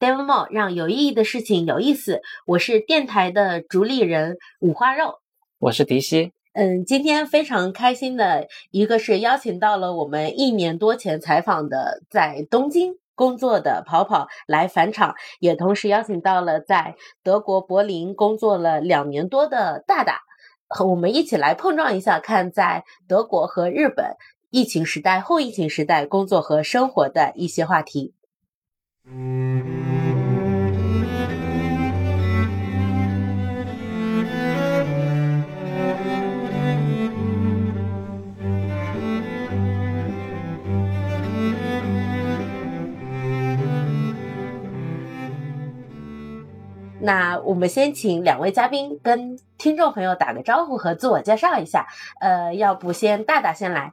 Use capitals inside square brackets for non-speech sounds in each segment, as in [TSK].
Demo 让有意义的事情有意思。我是电台的主理人五花肉，我是迪西。嗯，今天非常开心的一个是邀请到了我们一年多前采访的在东京工作的跑跑来返场，也同时邀请到了在德国柏林工作了两年多的大大，和我们一起来碰撞一下，看在德国和日本疫情时代、后疫情时代工作和生活的一些话题。那我们先请两位嘉宾跟听众朋友打个招呼和自我介绍一下。呃，要不先大大先来。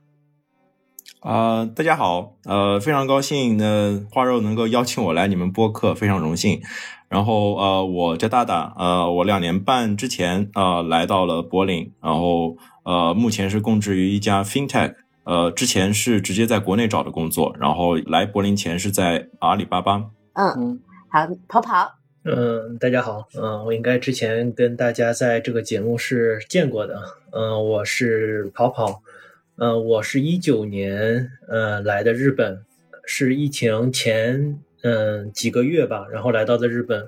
啊，大家好，呃，非常高兴呢，花肉能够邀请我来你们播客，非常荣幸。然后呃，我叫大大，呃，我两年半之前呃来到了柏林，然后呃目前是供职于一家 FinTech，呃，之前是直接在国内找的工作，然后来柏林前是在阿里巴巴。嗯，好，跑跑。嗯，大家好，嗯，我应该之前跟大家在这个节目是见过的，嗯，我是跑跑，嗯，我是一九年，嗯，来的日本，是疫情前，嗯，几个月吧，然后来到的日本，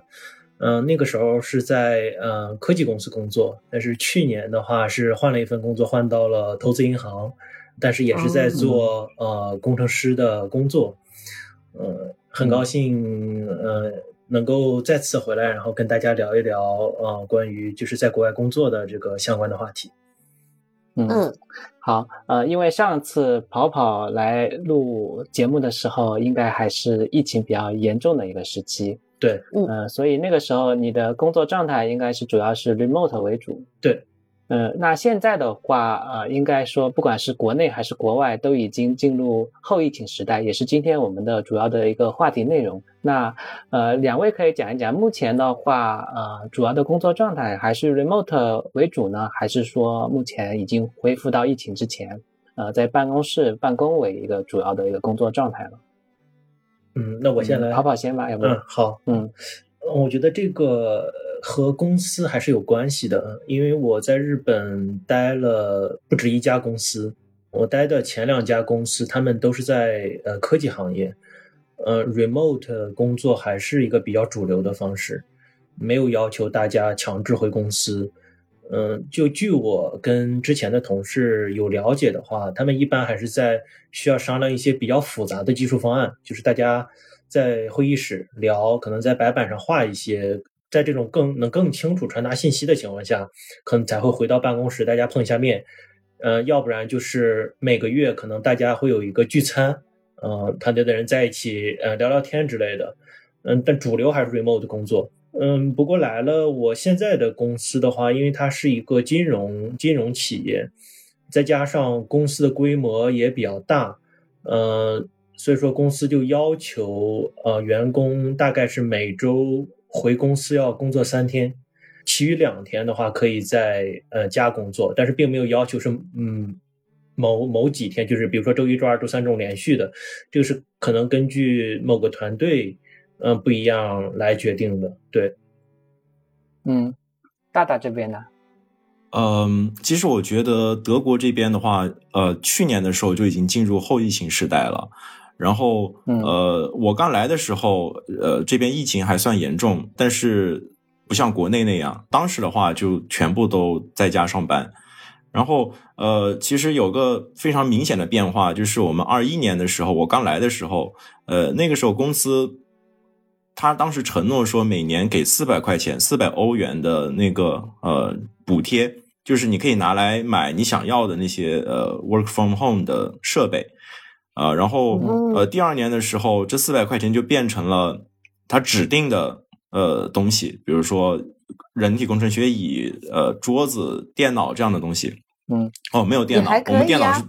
嗯，那个时候是在，嗯，科技公司工作，但是去年的话是换了一份工作，换到了投资银行，但是也是在做，呃，工程师的工作，嗯，很高兴，呃。能够再次回来，然后跟大家聊一聊，呃，关于就是在国外工作的这个相关的话题。嗯，好，呃，因为上次跑跑来录节目的时候，应该还是疫情比较严重的一个时期。对，嗯，所以那个时候你的工作状态应该是主要是 remote 为主。对。呃，那现在的话，呃，应该说，不管是国内还是国外，都已经进入后疫情时代，也是今天我们的主要的一个话题内容。那，呃，两位可以讲一讲，目前的话，呃，主要的工作状态还是 remote 为主呢，还是说目前已经恢复到疫情之前，呃，在办公室办公为一个主要的一个工作状态了？嗯，那我先来跑跑先吧，要不？嗯，好，嗯，我觉得这个。和公司还是有关系的，因为我在日本待了不止一家公司，我待的前两家公司，他们都是在呃科技行业，呃，remote 工作还是一个比较主流的方式，没有要求大家强制回公司。嗯，就据我跟之前的同事有了解的话，他们一般还是在需要商量一些比较复杂的技术方案，就是大家在会议室聊，可能在白板上画一些。在这种更能更清楚传达信息的情况下，可能才会回到办公室，大家碰一下面。呃，要不然就是每个月可能大家会有一个聚餐，呃，团队的人在一起呃聊聊天之类的。嗯，但主流还是 remote 工作。嗯，不过来了我现在的公司的话，因为它是一个金融金融企业，再加上公司的规模也比较大，呃，所以说公司就要求呃员工大概是每周。回公司要工作三天，其余两天的话可以在呃家工作，但是并没有要求是嗯某某几天，就是比如说周一、周二、周三这种连续的，这个是可能根据某个团队嗯不一样来决定的。对，嗯，大大这边呢？嗯，其实我觉得德国这边的话，呃，去年的时候就已经进入后疫情时代了。然后，呃，我刚来的时候，呃，这边疫情还算严重，但是不像国内那样，当时的话就全部都在家上班。然后，呃，其实有个非常明显的变化，就是我们二一年的时候，我刚来的时候，呃，那个时候公司他当时承诺说每年给四百块钱，四百欧元的那个呃补贴，就是你可以拿来买你想要的那些呃 work from home 的设备。啊，然后呃，第二年的时候，这四百块钱就变成了他指定的呃东西，比如说人体工程学椅、呃桌子、电脑这样的东西。嗯，哦，没有电脑，我们电脑是，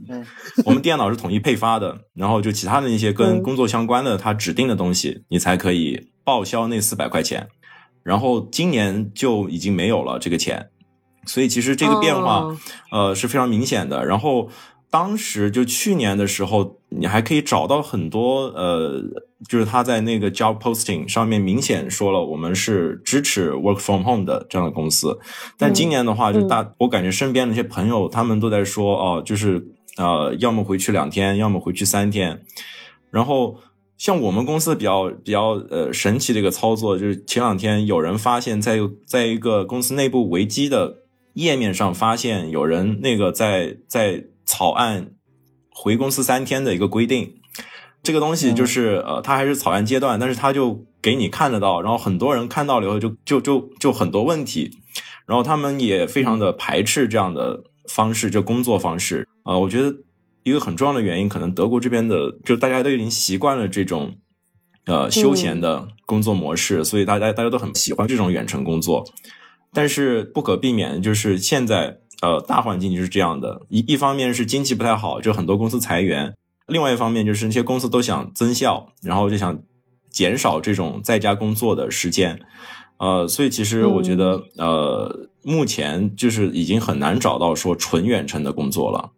我们电脑是统一配发的。然后就其他的那些跟工作相关的，他指定的东西，你才可以报销那四百块钱。然后今年就已经没有了这个钱，所以其实这个变化呃是非常明显的。然后。当时就去年的时候，你还可以找到很多呃，就是他在那个 job posting 上面明显说了，我们是支持 work from home 的这样的公司。但今年的话，就大我感觉身边的一些朋友，他们都在说哦，就是呃，要么回去两天，要么回去三天。然后像我们公司比较比较呃神奇的一个操作，就是前两天有人发现，在在一个公司内部维基的页面上发现有人那个在在。草案回公司三天的一个规定，这个东西就是呃，它还是草案阶段，但是它就给你看得到，然后很多人看到了以后就就就就很多问题，然后他们也非常的排斥这样的方式，就工作方式啊。我觉得一个很重要的原因，可能德国这边的就大家都已经习惯了这种呃休闲的工作模式，所以大家大家都很喜欢这种远程工作，但是不可避免就是现在。呃，大环境就是这样的，一一方面是经济不太好，就很多公司裁员；另外一方面就是那些公司都想增效，然后就想减少这种在家工作的时间。呃，所以其实我觉得，呃，目前就是已经很难找到说纯远程的工作了。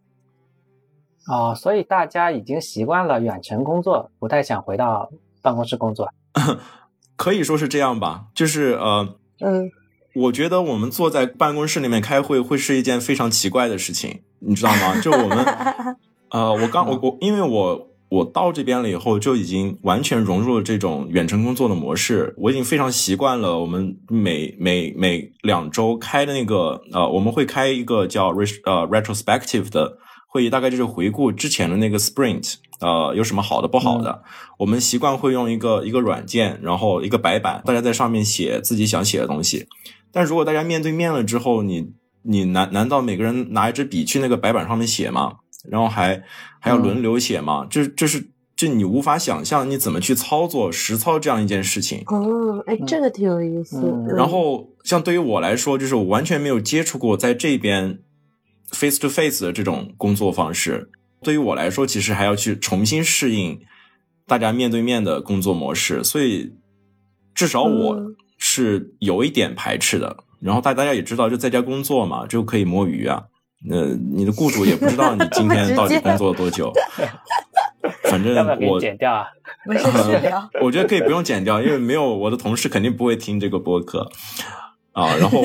哦，所以大家已经习惯了远程工作，不太想回到办公室工作。[LAUGHS] 可以说是这样吧，就是呃，嗯。我觉得我们坐在办公室里面开会会是一件非常奇怪的事情，你知道吗？就我们，[LAUGHS] 呃，我刚我我因为我我到这边了以后就已经完全融入了这种远程工作的模式，我已经非常习惯了。我们每每每两周开的那个呃，我们会开一个叫 re 呃 retrospective 的会议，大概就是回顾之前的那个 sprint。呃，有什么好的不好的？我们习惯会用一个一个软件，然后一个白板，大家在上面写自己想写的东西。但如果大家面对面了之后，你你难难道每个人拿一支笔去那个白板上面写吗？然后还还要轮流写吗？这这是这你无法想象你怎么去操作实操这样一件事情。哦，哎，这个挺有意思。然后像对于我来说，就是我完全没有接触过在这边 face to face 的这种工作方式。对于我来说，其实还要去重新适应大家面对面的工作模式，所以至少我是有一点排斥的。然后大大家也知道，就在家工作嘛，就可以摸鱼啊。呃，你的雇主也不知道你今天到底 [LAUGHS] 工作了多久。[LAUGHS] 反正我剪掉啊，[LAUGHS] 没事我觉得可以不用剪掉，因为没有我的同事肯定不会听这个播客啊。然后。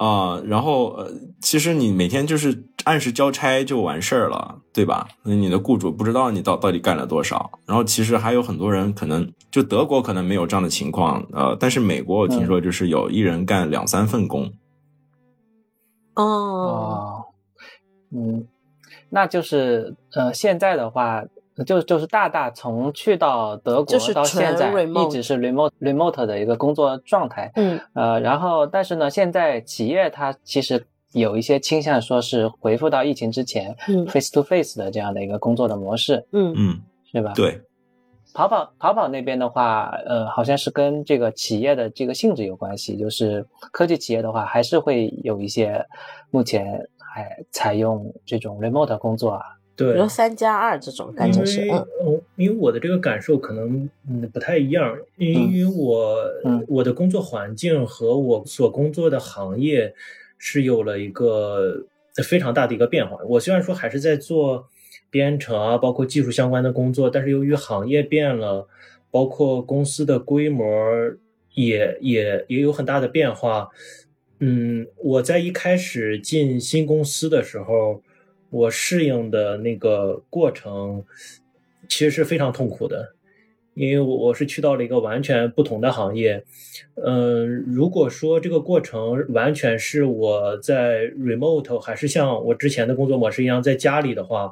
啊，然后呃，其实你每天就是按时交差就完事儿了，对吧？那你的雇主不知道你到到底干了多少。然后其实还有很多人可能就德国可能没有这样的情况，呃，但是美国我听说就是有一人干两三份工。哦，嗯，那就是呃，现在的话。就就是大大从去到德国到现在一直是 remote remote 的一个工作状态，嗯，呃，然后但是呢，现在企业它其实有一些倾向说是回复到疫情之前 face to face 的这样的一个工作的模式，嗯嗯，是吧？对，淘宝淘宝那边的话，呃，好像是跟这个企业的这个性质有关系，就是科技企业的话还是会有一些目前还采用这种 remote 工作啊。对，比如三加二这种感觉是，嗯，因为我的这个感受可能嗯不太一样，因为我我的工作环境和我所工作的行业是有了一个非常大的一个变化。我虽然说还是在做编程啊，包括技术相关的工作，但是由于行业变了，包括公司的规模也也也有很大的变化。嗯，我在一开始进新公司的时候。我适应的那个过程其实是非常痛苦的，因为我我是去到了一个完全不同的行业。嗯，如果说这个过程完全是我在 remote 还是像我之前的工作模式一样在家里的话，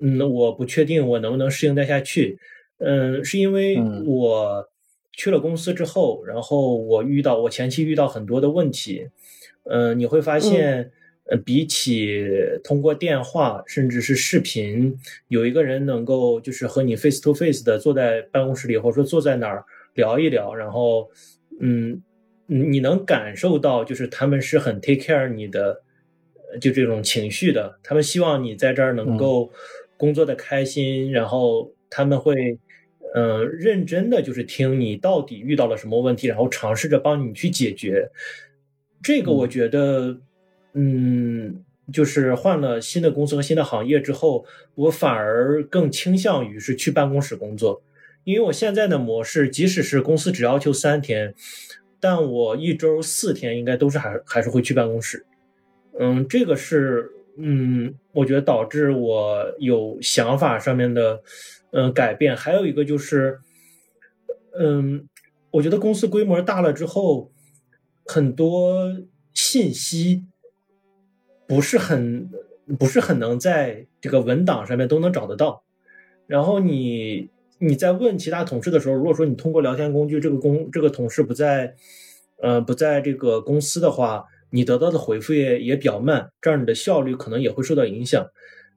嗯，我不确定我能不能适应得下去。嗯，是因为我去了公司之后，然后我遇到我前期遇到很多的问题。嗯，你会发现。呃，比起通过电话甚至是视频，有一个人能够就是和你 face to face 的坐在办公室里，或者说坐在哪儿聊一聊，然后，嗯，你能感受到就是他们是很 take care 你的，就这种情绪的，他们希望你在这儿能够工作的开心，然后他们会，嗯，认真的就是听你到底遇到了什么问题，然后尝试着帮你去解决。这个我觉得。嗯，就是换了新的公司和新的行业之后，我反而更倾向于是去办公室工作，因为我现在的模式，即使是公司只要求三天，但我一周四天应该都是还还是会去办公室。嗯，这个是嗯，我觉得导致我有想法上面的嗯改变。还有一个就是，嗯，我觉得公司规模大了之后，很多信息。不是很不是很能在这个文档上面都能找得到，然后你你在问其他同事的时候，如果说你通过聊天工具，这个公这个同事不在，呃不在这个公司的话，你得到的回复也也比较慢，这样你的效率可能也会受到影响。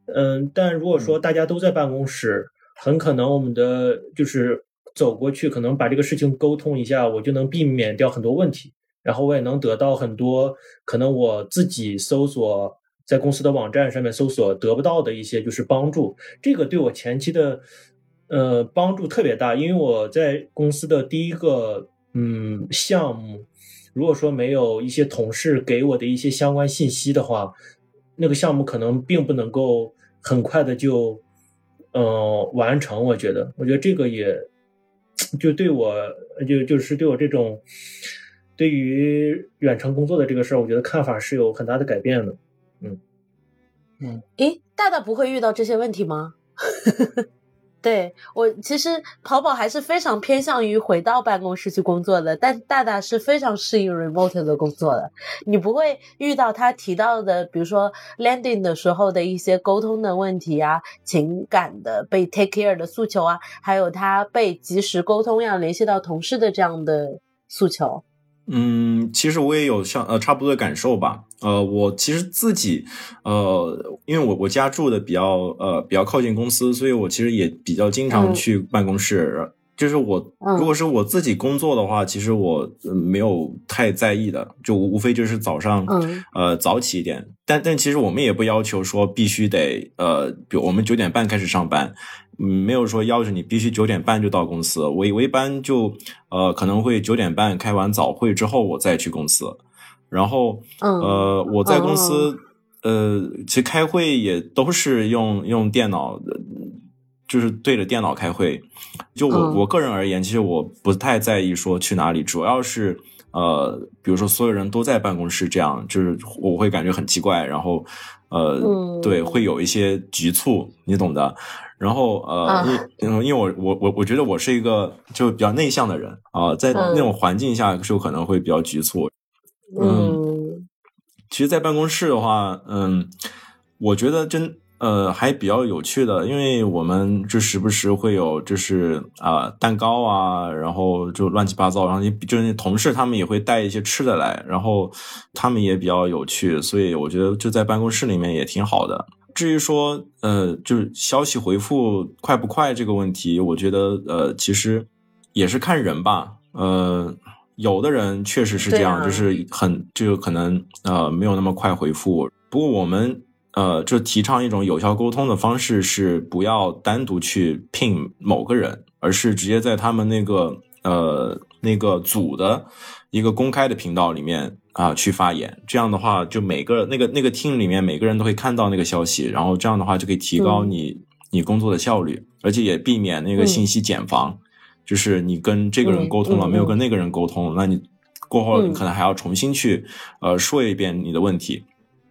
嗯，但如果说大家都在办公室，很可能我们的就是走过去，可能把这个事情沟通一下，我就能避免掉很多问题。然后我也能得到很多可能我自己搜索在公司的网站上面搜索得不到的一些就是帮助，这个对我前期的呃帮助特别大，因为我在公司的第一个嗯项目，如果说没有一些同事给我的一些相关信息的话，那个项目可能并不能够很快的就呃完成。我觉得，我觉得这个也 [TSK] 就对我就就是对我这种。对于远程工作的这个事儿，我觉得看法是有很大的改变的。嗯嗯，诶，大大不会遇到这些问题吗？[LAUGHS] 对我其实淘宝还是非常偏向于回到办公室去工作的，但大大是非常适应 remote 的工作的。你不会遇到他提到的，比如说 landing 的时候的一些沟通的问题啊，情感的被 take care 的诉求啊，还有他被及时沟通要联系到同事的这样的诉求。嗯，其实我也有像呃差不多的感受吧。呃，我其实自己呃，因为我我家住的比较呃比较靠近公司，所以我其实也比较经常去办公室。就是我如果是我自己工作的话，其实我没有太在意的，就无非就是早上呃早起一点。但但其实我们也不要求说必须得呃，比如我们九点半开始上班。嗯，没有说要求你必须九点半就到公司。我我一般就呃可能会九点半开完早会之后我再去公司。然后呃我在公司呃其实开会也都是用用电脑，就是对着电脑开会。就我我个人而言，其实我不太在意说去哪里，主要是呃比如说所有人都在办公室这样，就是我会感觉很奇怪。然后呃对会有一些局促，你懂的。然后呃，因因为我我我我觉得我是一个就比较内向的人啊，在那种环境下就可能会比较局促。嗯，其实，在办公室的话，嗯，我觉得真呃还比较有趣的，因为我们就时不时会有就是啊蛋糕啊，然后就乱七八糟，然后就是同事他们也会带一些吃的来，然后他们也比较有趣，所以我觉得就在办公室里面也挺好的。至于说，呃，就是消息回复快不快这个问题，我觉得，呃，其实也是看人吧。呃，有的人确实是这样，就是很就可能呃没有那么快回复。不过我们呃就提倡一种有效沟通的方式，是不要单独去聘某个人，而是直接在他们那个呃那个组的一个公开的频道里面。啊，去发言，这样的话，就每个那个那个 team 里面每个人都会看到那个消息，然后这样的话就可以提高你你工作的效率，而且也避免那个信息茧房，就是你跟这个人沟通了，没有跟那个人沟通，那你过后你可能还要重新去呃说一遍你的问题。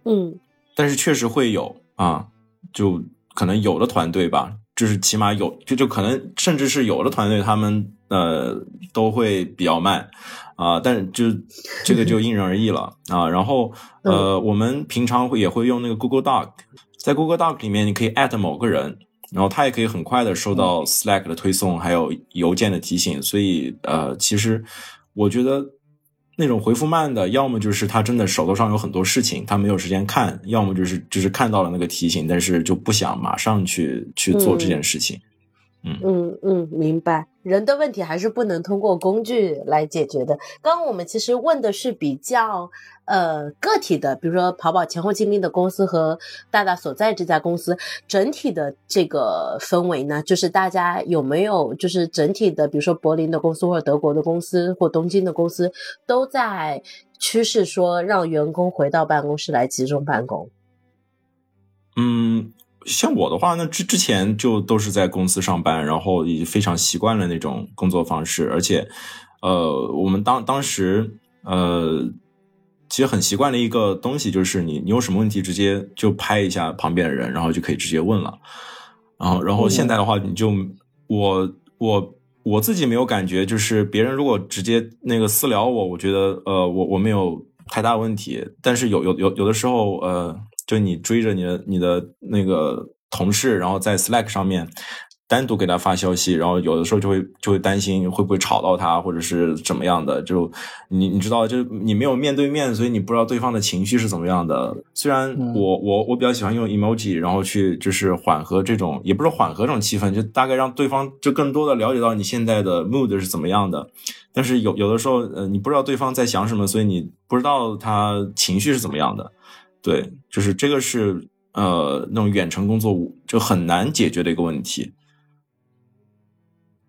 嗯，但是确实会有啊，就可能有的团队吧，就是起码有，就就可能甚至是有的团队他们呃都会比较慢。啊，但是就 [LAUGHS] 这个就因人而异了啊。然后呃，我们平常会也会用那个 Google Doc，在 Google Doc 里面，你可以 at 某个人，然后他也可以很快的收到 Slack 的推送，还有邮件的提醒。所以呃，其实我觉得那种回复慢的，要么就是他真的手头上有很多事情，他没有时间看；要么就是就是看到了那个提醒，但是就不想马上去去做这件事情。嗯嗯，明白。人的问题还是不能通过工具来解决的。刚刚我们其实问的是比较呃个体的，比如说跑跑前后经历的公司和大大所在这家公司整体的这个氛围呢，就是大家有没有就是整体的，比如说柏林的公司或者德国的公司或东京的公司都在趋势说让员工回到办公室来集中办公。嗯，像我的话，那之之前就都是在公司上班，然后已经非常习惯了那种工作方式，而且，呃，我们当当时，呃，其实很习惯的一个东西就是你你有什么问题直接就拍一下旁边的人，然后就可以直接问了。然后，然后现在的话，你就我我我自己没有感觉，就是别人如果直接那个私聊我，我觉得呃，我我没有太大问题。但是有有有有的时候，呃，就你追着你的你的那个同事，然后在 Slack 上面。单独给他发消息，然后有的时候就会就会担心会不会吵到他，或者是怎么样的。就你你知道，就你没有面对面，所以你不知道对方的情绪是怎么样的。虽然我我我比较喜欢用 emoji，然后去就是缓和这种，也不是缓和这种气氛，就大概让对方就更多的了解到你现在的 mood 是怎么样的。但是有有的时候，呃，你不知道对方在想什么，所以你不知道他情绪是怎么样的。对，就是这个是呃那种远程工作就很难解决的一个问题。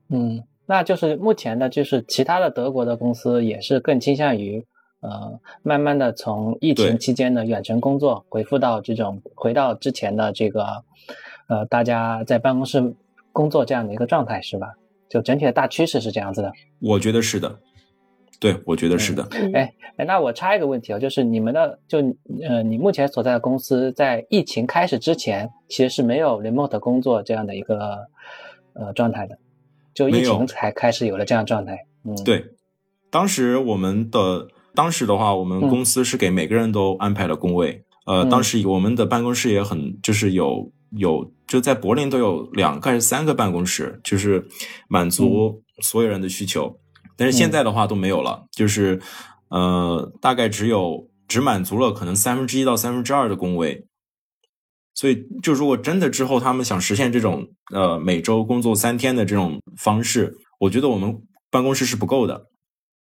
嗯，那就是目前的，就是其他的德国的公司也是更倾向于，呃，慢慢的从疫情期间的远程工作回复到这种回到之前的这个，呃，大家在办公室工作这样的一个状态，是吧？就整体的大趋势是这样子的。我觉得是的，对，我觉得是的。哎哎，那我插一个问题啊，就是你们的，就呃，你目前所在的公司在疫情开始之前，其实是没有 remote 工作这样的一个呃状态的。就疫情才开始有了这样状态，嗯，对，当时我们的当时的话，我们公司是给每个人都安排了工位，呃，当时我们的办公室也很，就是有有就在柏林都有两个还是三个办公室，就是满足所有人的需求，但是现在的话都没有了，就是呃，大概只有只满足了可能三分之一到三分之二的工位。所以，就如果真的之后他们想实现这种呃每周工作三天的这种方式，我觉得我们办公室是不够的。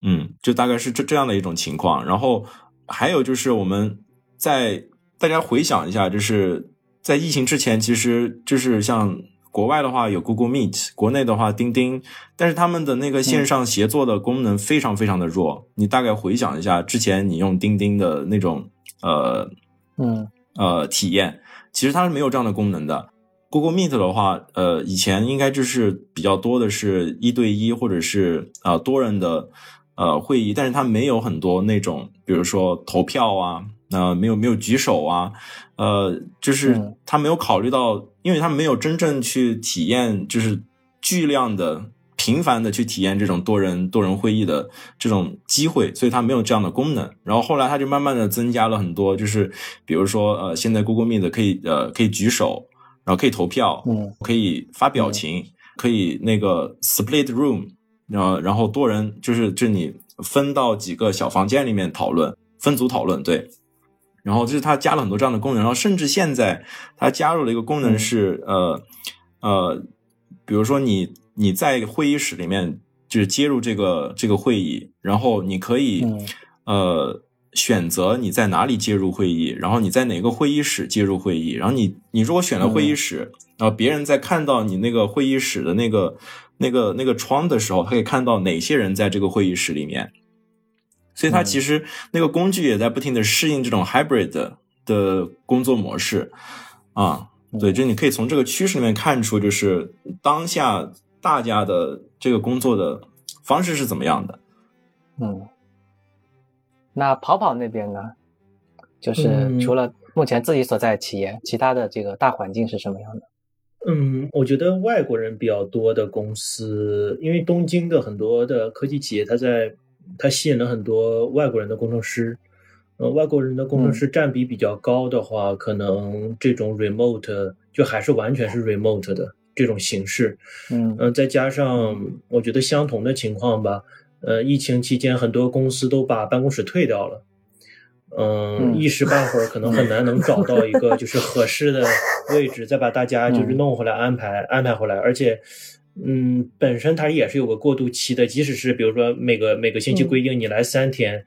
嗯，就大概是这这样的一种情况。然后还有就是我们在大家回想一下，就是在疫情之前，其实就是像国外的话有 Google Meet，国内的话钉钉，但是他们的那个线上协作的功能非常非常的弱。你大概回想一下之前你用钉钉的那种呃嗯呃体验。其实它是没有这样的功能的。Google Meet 的话，呃，以前应该就是比较多的是一对一或者是啊多人的呃会议，但是它没有很多那种，比如说投票啊，呃，没有没有举手啊，呃，就是他没有考虑到，因为他没有真正去体验，就是巨量的。频繁的去体验这种多人多人会议的这种机会，所以他没有这样的功能。然后后来他就慢慢的增加了很多，就是比如说呃，现在 Google Meet 可以呃可以举手，然后可以投票，嗯，可以发表情，可以那个 Split Room，然后然后多人就是就你分到几个小房间里面讨论，分组讨论，对。然后就是它加了很多这样的功能，然后甚至现在它加入了一个功能是呃呃，比如说你。你在会议室里面就是接入这个这个会议，然后你可以呃选择你在哪里接入会议，然后你在哪个会议室接入会议，然后你你如果选了会议室，然后别人在看到你那个会议室的那个那个那个窗的时候，他可以看到哪些人在这个会议室里面，所以它其实那个工具也在不停的适应这种 hybrid 的工作模式啊，对，就你可以从这个趋势里面看出，就是当下。大家的这个工作的方式是怎么样的？嗯，那跑跑那边呢？就是除了目前自己所在企业，其他的这个大环境是什么样的？嗯，我觉得外国人比较多的公司，因为东京的很多的科技企业，它在它吸引了很多外国人的工程师。呃，外国人的工程师占比比较高的话，可能这种 remote 就还是完全是 remote 的。这种形式，嗯。嗯，再加上我觉得相同的情况吧，呃，疫情期间很多公司都把办公室退掉了，嗯，一时半会儿可能很难能找到一个就是合适的位置，再把大家就是弄回来安排安排回来，而且，嗯，本身它也是有个过渡期的，即使是比如说每个每个星期规定你来三天，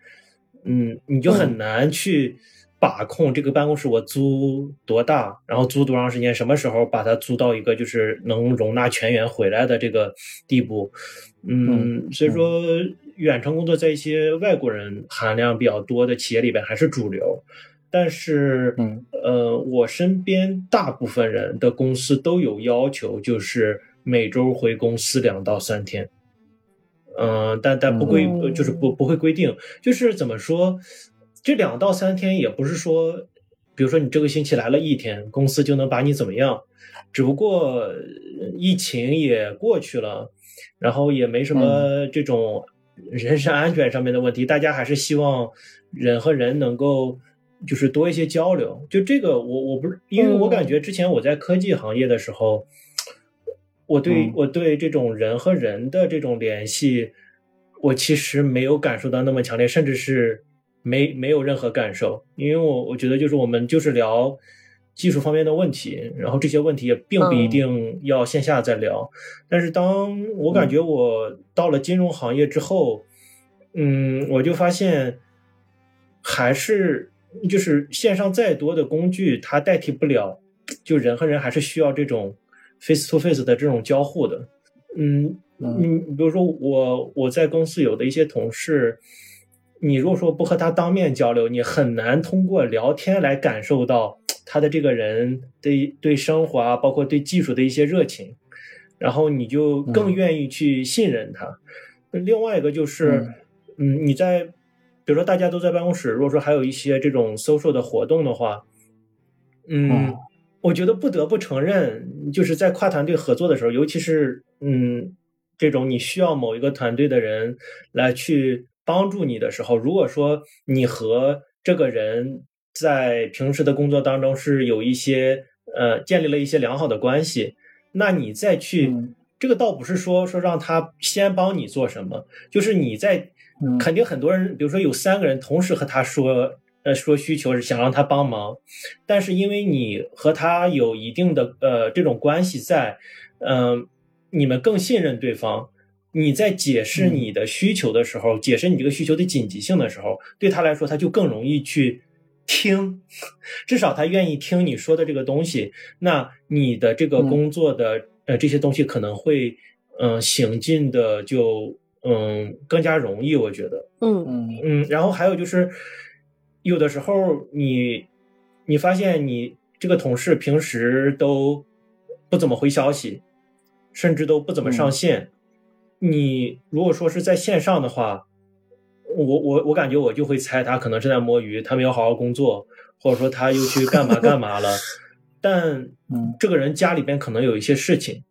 嗯，你就很难去。把控这个办公室我租多大，然后租多长时间，什么时候把它租到一个就是能容纳全员回来的这个地步，嗯，所以说远程工作在一些外国人含量比较多的企业里边还是主流，但是，嗯，呃，我身边大部分人的公司都有要求，就是每周回公司两到三天。嗯，但但不规，就是不不会规定，就是怎么说，这两到三天也不是说，比如说你这个星期来了一天，公司就能把你怎么样，只不过疫情也过去了，然后也没什么这种人身安全上面的问题，大家还是希望人和人能够就是多一些交流。就这个，我我不是，因为我感觉之前我在科技行业的时候。我对我对这种人和人的这种联系，我其实没有感受到那么强烈，甚至是没没有任何感受，因为我我觉得就是我们就是聊技术方面的问题，然后这些问题也并不一定要线下再聊。但是当我感觉我到了金融行业之后，嗯，我就发现还是就是线上再多的工具，它代替不了，就人和人还是需要这种。Face to face 的这种交互的，嗯，你比如说我我在公司有的一些同事，你如果说不和他当面交流，你很难通过聊天来感受到他的这个人对对生活啊，包括对技术的一些热情，然后你就更愿意去信任他。另外一个就是，嗯，你在比如说大家都在办公室，如果说还有一些这种 social 的活动的话，嗯。我觉得不得不承认，就是在跨团队合作的时候，尤其是嗯，这种你需要某一个团队的人来去帮助你的时候，如果说你和这个人在平时的工作当中是有一些呃建立了一些良好的关系，那你再去这个倒不是说说让他先帮你做什么，就是你在肯定很多人，比如说有三个人同时和他说。呃，说需求是想让他帮忙，但是因为你和他有一定的呃这种关系在，嗯，你们更信任对方。你在解释你的需求的时候，解释你这个需求的紧急性的时候，对他来说他就更容易去听，[LAUGHS] 至少他愿意听你说的这个东西。那你的这个工作的呃这些东西可能会嗯行进的就嗯更加容易，我觉得。嗯嗯嗯，然后还有就是。有的时候，你你发现你这个同事平时都不怎么回消息，甚至都不怎么上线。你如果说是在线上的话，我我我感觉我就会猜他可能是在摸鱼，他没有好好工作，或者说他又去干嘛干嘛了。[LAUGHS] 但这个人家里边可能有一些事情，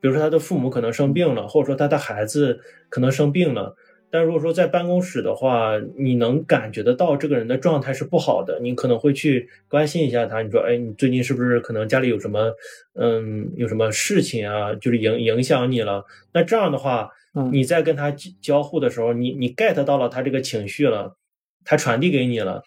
比如说他的父母可能生病了，或者说他的孩子可能生病了。但如果说在办公室的话，你能感觉得到这个人的状态是不好的，你可能会去关心一下他。你说，哎，你最近是不是可能家里有什么，嗯，有什么事情啊？就是影影响你了。那这样的话，你在跟他交互的时候，你你 get 到了他这个情绪了，他传递给你了，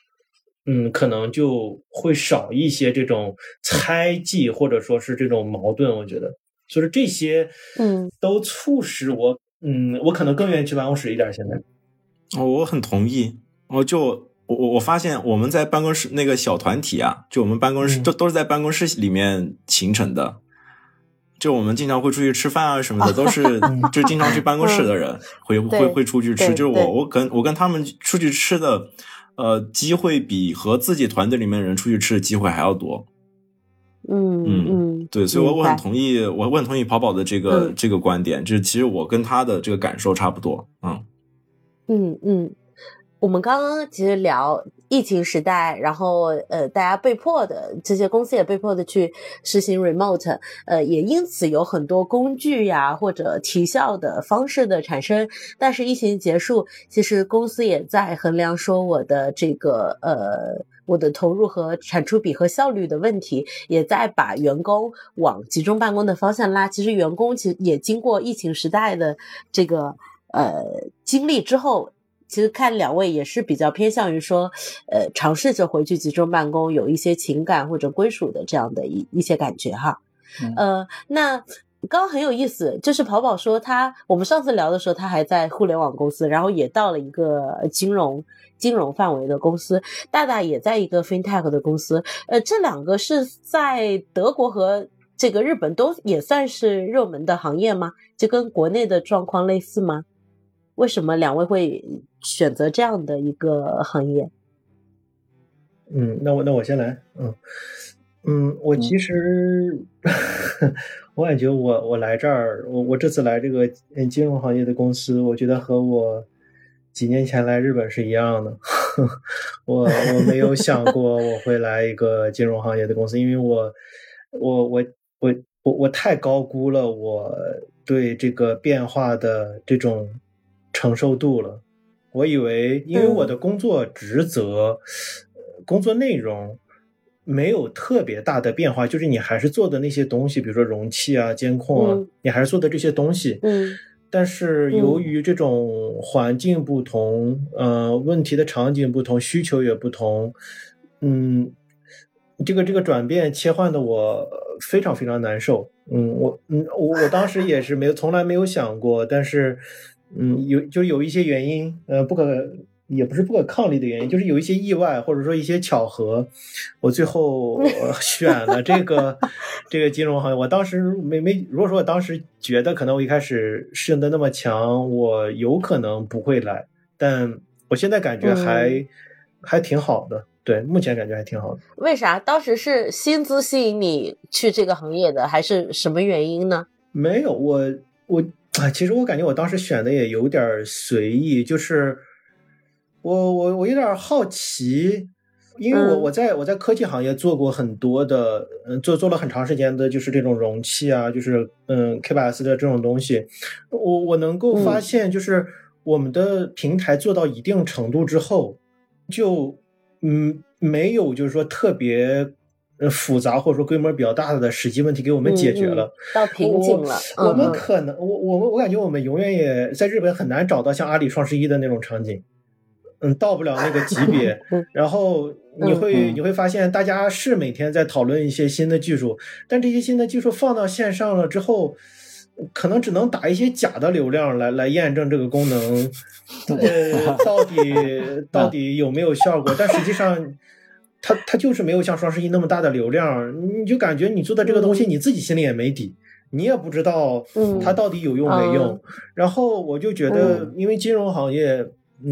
嗯，可能就会少一些这种猜忌或者说是这种矛盾。我觉得，所以这些，嗯，都促使我。嗯，我可能更愿意去办公室一点。现在，哦，我很同意。我就我我我发现我们在办公室那个小团体啊，就我们办公室都都是在办公室里面形成的。就我们经常会出去吃饭啊什么的，都是 [LAUGHS] 就经常去办公室的人会会会出去吃。就是我我跟我跟他们出去吃的，呃，机会比和自己团队里面人出去吃的机会还要多。嗯嗯，对，所以我我很同意，我我很同意跑跑的这个这个观点，就是其实我跟他的这个感受差不多，嗯。嗯嗯，我们刚刚其实聊疫情时代，然后呃，大家被迫的这些公司也被迫的去实行 remote，呃，也因此有很多工具呀或者提效的方式的产生，但是疫情结束，其实公司也在衡量说我的这个呃。我的投入和产出比和效率的问题，也在把员工往集中办公的方向拉。其实员工其实也经过疫情时代的这个呃经历之后，其实看两位也是比较偏向于说，呃，尝试着回去集中办公，有一些情感或者归属的这样的一一些感觉哈。呃，那。刚刚很有意思，就是跑跑说他，我们上次聊的时候，他还在互联网公司，然后也到了一个金融金融范围的公司，大大也在一个 fintech 的公司，呃，这两个是在德国和这个日本都也算是热门的行业吗？就跟国内的状况类似吗？为什么两位会选择这样的一个行业？嗯，那我那我先来，嗯嗯，我其实我感觉我我来这儿，我我这次来这个金融行业的公司，我觉得和我几年前来日本是一样的。[LAUGHS] 我我没有想过我会来一个金融行业的公司，因为我我我我我我太高估了我对这个变化的这种承受度了。我以为，因为我的工作职责、工作内容没有特别大的变化，就是你还是做的那些东西，比如说容器啊、监控啊，你还是做的这些东西。嗯。但是由于这种环境不同，呃，问题的场景不同，需求也不同，嗯，这个这个转变切换的我非常非常难受。嗯，我嗯我我当时也是没有从来没有想过，但是。嗯，有就有一些原因，呃，不可也不是不可抗力的原因，就是有一些意外或者说一些巧合，我最后选了这个这个金融行业。我当时没没，如果说我当时觉得可能我一开始适应的那么强，我有可能不会来，但我现在感觉还还挺好的。对，目前感觉还挺好的。为啥？当时是薪资吸引你去这个行业的，还是什么原因呢？没有，我我。啊，其实我感觉我当时选的也有点随意，就是我我我有点好奇，因为我我在我在科技行业做过很多的，嗯，做做了很长时间的，就是这种容器啊，就是嗯 K 八 S 的这种东西，我我能够发现，就是我们的平台做到一定程度之后，就嗯没有就是说特别。复杂或者说规模比较大的实际问题给我们解决了，到瓶颈了。我们可能，我我们我感觉我们永远也在日本很难找到像阿里双十一的那种场景，嗯，到不了那个级别。[LAUGHS] 然后你会你会发现，大家是每天在讨论一些新的技术，但这些新的技术放到线上了之后，可能只能打一些假的流量来来验证这个功能，[LAUGHS] 呃，到底 [LAUGHS] 到底有没有效果？但实际上。它它就是没有像双十一那么大的流量，你就感觉你做的这个东西你自己心里也没底，你也不知道它到底有用没用。然后我就觉得，因为金融行业，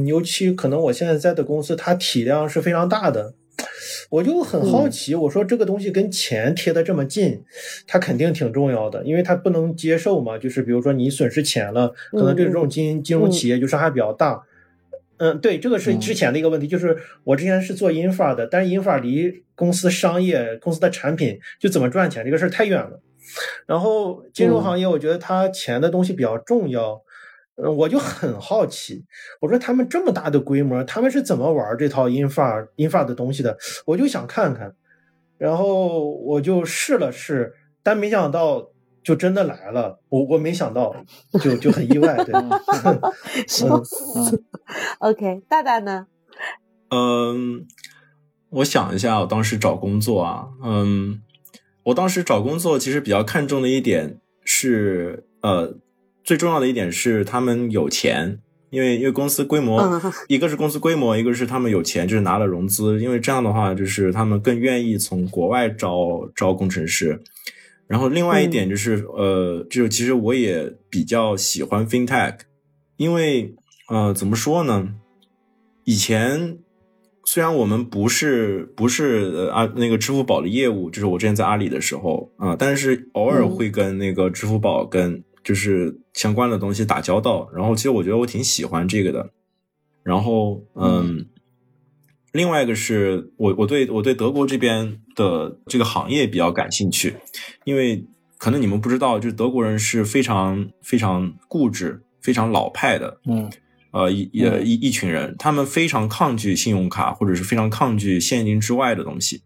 尤其可能我现在在的公司，它体量是非常大的，我就很好奇，我说这个东西跟钱贴的这么近，它肯定挺重要的，因为它不能接受嘛，就是比如说你损失钱了，可能对这种金金融企业就伤害比较大。嗯，对，这个是之前的一个问题，就是我之前是做 infra 的，但是 infra 离公司商业、公司的产品就怎么赚钱这个事儿太远了。然后金融行业，我觉得它钱的东西比较重要。嗯，我就很好奇，我说他们这么大的规模，他们是怎么玩这套 infra infra 的东西的？我就想看看，然后我就试了试，但没想到。就真的来了，我我没想到，就就很意外，对。[LAUGHS] [LAUGHS] 笑死。OK，大大呢？嗯，我想一下，我当时找工作啊，嗯，我当时找工作其实比较看重的一点是，呃，最重要的一点是他们有钱，因为因为公司规模，[LAUGHS] 一个是公司规模，一个是他们有钱，就是拿了融资，因为这样的话，就是他们更愿意从国外招招工程师。然后另外一点就是，呃，就其实我也比较喜欢 FinTech，因为呃，怎么说呢？以前虽然我们不是不是啊那个支付宝的业务，就是我之前在阿里的时候啊，但是偶尔会跟那个支付宝跟就是相关的东西打交道。然后其实我觉得我挺喜欢这个的。然后嗯。另外一个是我我对我对德国这边的这个行业比较感兴趣，因为可能你们不知道，就是德国人是非常非常固执、非常老派的，嗯，呃一一一一群人，他们非常抗拒信用卡，或者是非常抗拒现金之外的东西，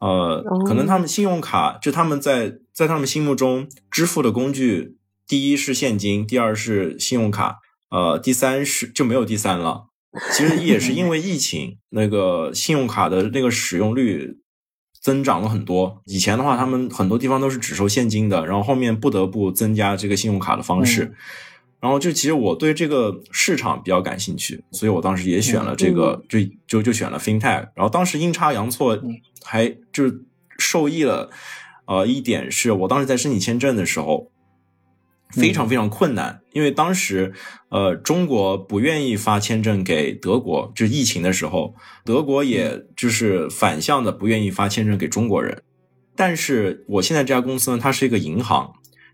呃，可能他们信用卡就他们在在他们心目中支付的工具，第一是现金，第二是信用卡，呃，第三是就没有第三了。其实也是因为疫情，那个信用卡的那个使用率增长了很多。以前的话，他们很多地方都是只收现金的，然后后面不得不增加这个信用卡的方式。然后就其实我对这个市场比较感兴趣，所以我当时也选了这个，就就就选了 FinTech。然后当时阴差阳错，还就是受益了。呃，一点是我当时在申请签证的时候，非常非常困难，因为当时呃中国不愿意发签证给德国，就是疫情的时候，德国也就是反向的不愿意发签证给中国人。但是我现在这家公司呢，它是一个银行，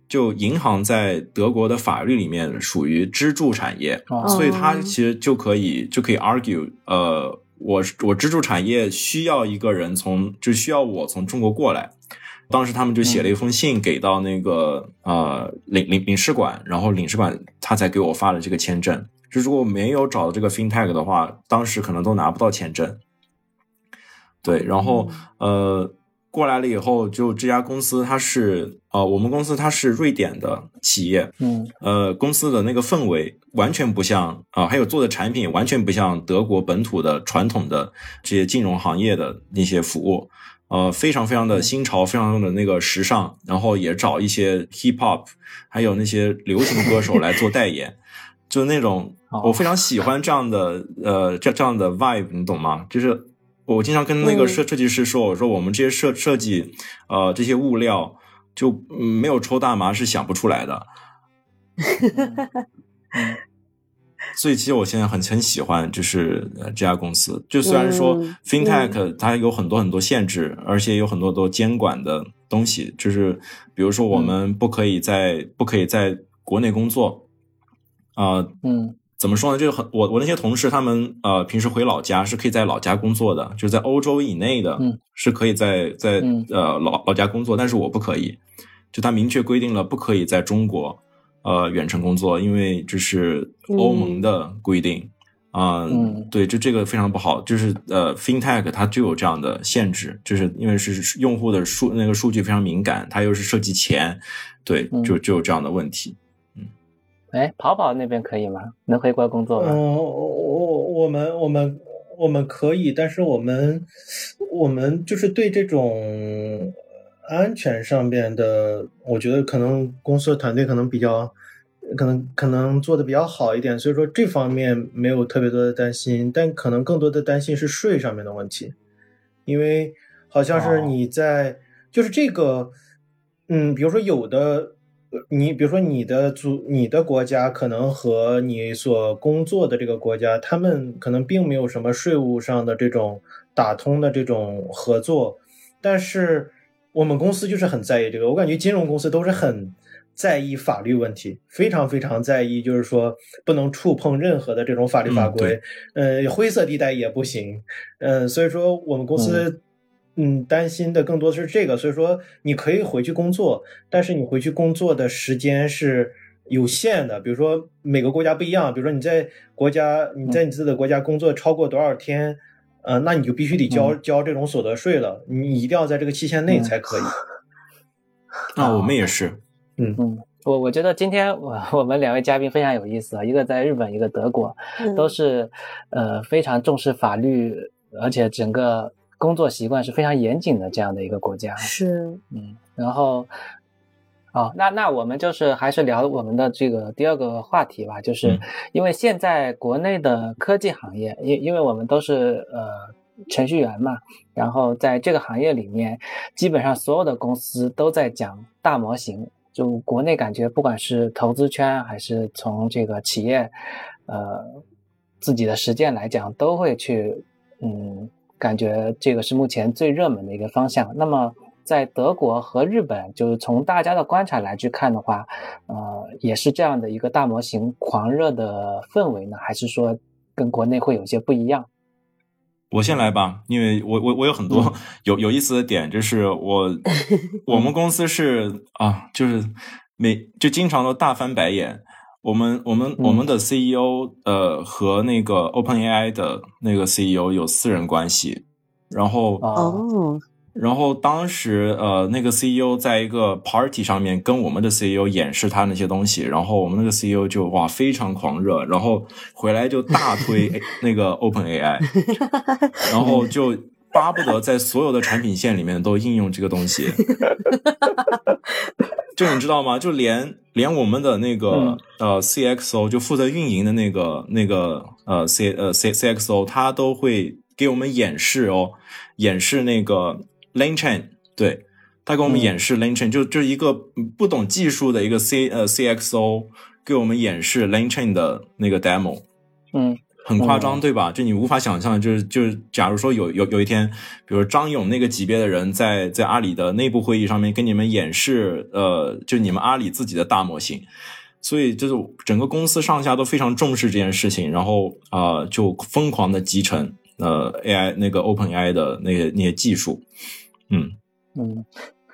就银行在德国的法律里面属于支柱产业，所以它其实就可以就可以 argue，呃，我我支柱产业需要一个人从就需要我从中国过来。当时他们就写了一封信给到那个呃领领领事馆，然后领事馆他才给我发了这个签证。就如果没有找到这个 FinTech 的话，当时可能都拿不到签证。对，然后呃过来了以后，就这家公司它是呃我们公司它是瑞典的企业，嗯，呃公司的那个氛围完全不像啊，还有做的产品完全不像德国本土的传统的这些金融行业的那些服务。呃，非常非常的新潮，非常的那个时尚，然后也找一些 hip hop，还有那些流行歌手来做代言，就那种 [LAUGHS] 我非常喜欢这样的呃这这样的 vibe，你懂吗？就是我经常跟那个设设计师说，我说我们这些设设计呃这些物料就没有抽大麻是想不出来的。[LAUGHS] 所以其实我现在很很喜欢，就是这家公司。就虽然说 FinTech 它有很多很多限制，而且有很多多监管的东西，就是比如说我们不可以在不可以在国内工作，啊，嗯，怎么说呢？就是很我我那些同事他们呃平时回老家是可以在老家工作的，就是在欧洲以内的，是可以在在呃老老家工作，但是我不可以，就他明确规定了不可以在中国。呃，远程工作，因为这是欧盟的规定啊，对，就这个非常不好。就是呃，FinTech 它就有这样的限制，就是因为是用户的数那个数据非常敏感，它又是涉及钱，对，就就有这样的问题。嗯，哎，跑跑那边可以吗？能回国工作吗？嗯，我我们我们我们可以，但是我们我们就是对这种。安全上面的，我觉得可能公司的团队可能比较，可能可能做的比较好一点，所以说这方面没有特别多的担心，但可能更多的担心是税上面的问题，因为好像是你在就是这个，嗯，比如说有的你，比如说你的组你的国家可能和你所工作的这个国家，他们可能并没有什么税务上的这种打通的这种合作，但是。我们公司就是很在意这个，我感觉金融公司都是很在意法律问题，非常非常在意，就是说不能触碰任何的这种法律法规，呃，灰色地带也不行，嗯，所以说我们公司，嗯，担心的更多的是这个，所以说你可以回去工作，但是你回去工作的时间是有限的，比如说每个国家不一样，比如说你在国家你在你自己的国家工作超过多少天。呃，那你就必须得交交这种所得税了，你一定要在这个期限内才可以。啊，我们也是。嗯嗯，我我觉得今天我我们两位嘉宾非常有意思啊，一个在日本，一个德国，都是呃非常重视法律，而且整个工作习惯是非常严谨的这样的一个国家。是，嗯，然后。好，那那我们就是还是聊我们的这个第二个话题吧，就是因为现在国内的科技行业，因因为我们都是呃程序员嘛，然后在这个行业里面，基本上所有的公司都在讲大模型，就国内感觉不管是投资圈还是从这个企业，呃自己的实践来讲，都会去嗯感觉这个是目前最热门的一个方向。那么。在德国和日本，就是从大家的观察来去看的话，呃，也是这样的一个大模型狂热的氛围呢，还是说跟国内会有些不一样？我先来吧，因为我我我有很多有有意思的点，就是我 [LAUGHS] 我们公司是啊，就是每就经常都大翻白眼。我们我们我们的 CEO 呃和那个 OpenAI 的那个 CEO 有私人关系，然后哦。然后当时，呃，那个 CEO 在一个 party 上面跟我们的 CEO 演示他那些东西，然后我们那个 CEO 就哇非常狂热，然后回来就大推 [LAUGHS] 那个 OpenAI，[LAUGHS] 然后就巴不得在所有的产品线里面都应用这个东西。[LAUGHS] 就你知道吗？就连连我们的那个呃 CXO 就负责运营的那个那个呃 C 呃 C CXO 他都会给我们演示哦，演示那个。Lane Chain，对，他给我们演示 Lane Chain，就就是一个不懂技术的一个 C 呃 CXO 给我们演示 Lane Chain 的那个 demo，嗯，很夸张，对吧？就你无法想象，就是就是，假如说有有有一天，比如张勇那个级别的人在在阿里的内部会议上面跟你们演示，呃，就你们阿里自己的大模型。所以就是整个公司上下都非常重视这件事情，然后啊就疯狂的集成呃 AI 那个 Open AI 的那些那些技术，嗯嗯，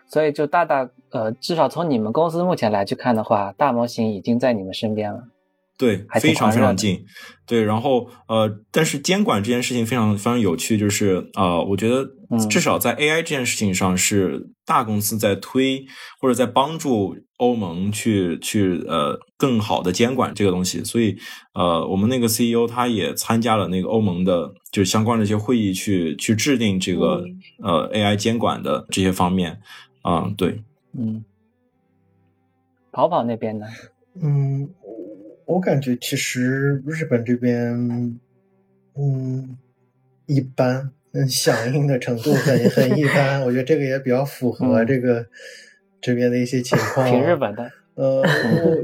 所以就大大呃至少从你们公司目前来去看的话，大模型已经在你们身边了。对，非常非常近。对，然后呃，但是监管这件事情非常非常有趣，就是呃，我觉得至少在 AI 这件事情上，是大公司在推或者在帮助欧盟去去呃更好的监管这个东西。所以呃，我们那个 CEO 他也参加了那个欧盟的就是相关的一些会议，去去制定这个呃 AI 监管的这些方面。啊，对，嗯，跑跑那边呢？嗯。我感觉其实日本这边，嗯，一般，嗯，响应的程度很很一般。我觉得这个也比较符合这个这边的一些情 [LAUGHS] 况。挺日本的，呃，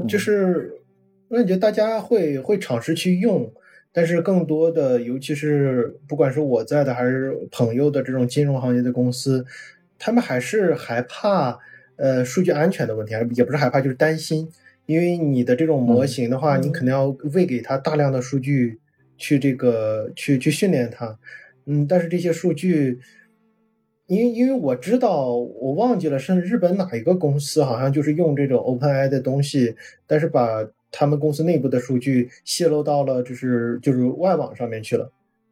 就 [LAUGHS] 是我感觉大家会会尝试去用，但是更多的，尤其是不管是我在的还是朋友的这种金融行业的公司，他们还是害怕呃数据安全的问题，也不是害怕，就是担心。因为你的这种模型的话，你肯定要喂给它大量的数据，去这个去去训练它，嗯，但是这些数据，因为因为我知道，我忘记了是日本哪一个公司，好像就是用这种 OpenAI 的东西，但是把他们公司内部的数据泄露到了就是就是外网上面去了。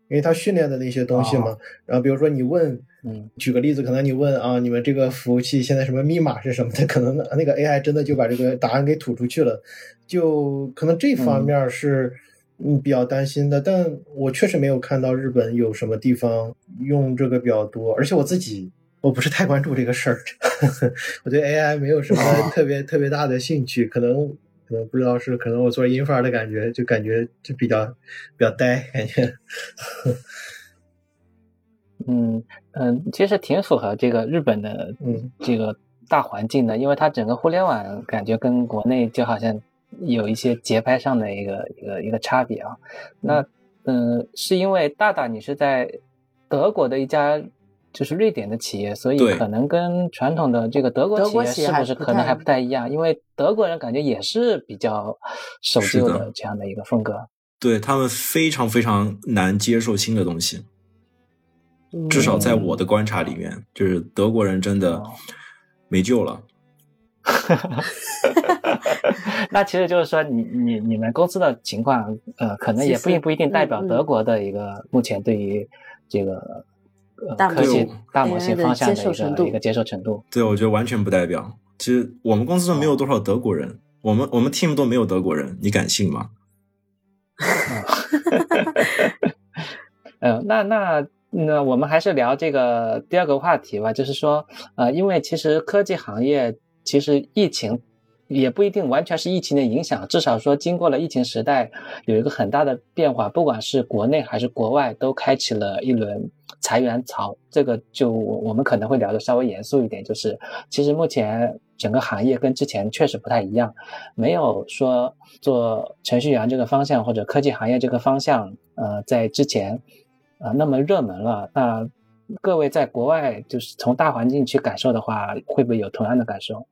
因为他训练的那些东西嘛，然后比如说你问，嗯，举个例子，可能你问啊，你们这个服务器现在什么密码是什么的，可能那个 AI 真的就把这个答案给吐出去了，就可能这方面是嗯比较担心的。但我确实没有看到日本有什么地方用这个比较多，而且我自己我不是太关注这个事儿，[LAUGHS] 我对 AI 没有什么特别特别大的兴趣，可能。可能不知道是可能我做音发的感觉，就感觉就比较比较呆，感觉。嗯嗯，其实挺符合这个日本的嗯这个大环境的，因为它整个互联网感觉跟国内就好像有一些节拍上的一个一个一个差别啊。那嗯，是因为大大你是在德国的一家。就是瑞典的企业，所以可能跟传统的这个德国企业是不是可能还不太一样？因为德国人感觉也是比较守旧的这样的一个风格。对他们非常非常难接受新的东西，至少在我的观察里面，就是德国人真的没救了。[LAUGHS] 那其实就是说，你你你们公司的情况，呃，可能也并不一定代表德国的一个目前对于这个。大模型、大模型方向的一个一个接受程度，对，我觉得完全不代表。其实我们公司都没有多少德国人，我们我们 team 都没有德国人，你敢信吗？嗯，[LAUGHS] 那那那我们还是聊这个第二个话题吧，就是说，呃，因为其实科技行业其实疫情。也不一定完全是疫情的影响，至少说经过了疫情时代，有一个很大的变化，不管是国内还是国外，都开启了一轮裁员潮。这个就我们可能会聊的稍微严肃一点，就是其实目前整个行业跟之前确实不太一样，没有说做程序员这个方向或者科技行业这个方向，呃，在之前呃那么热门了。那各位在国外就是从大环境去感受的话，会不会有同样的感受？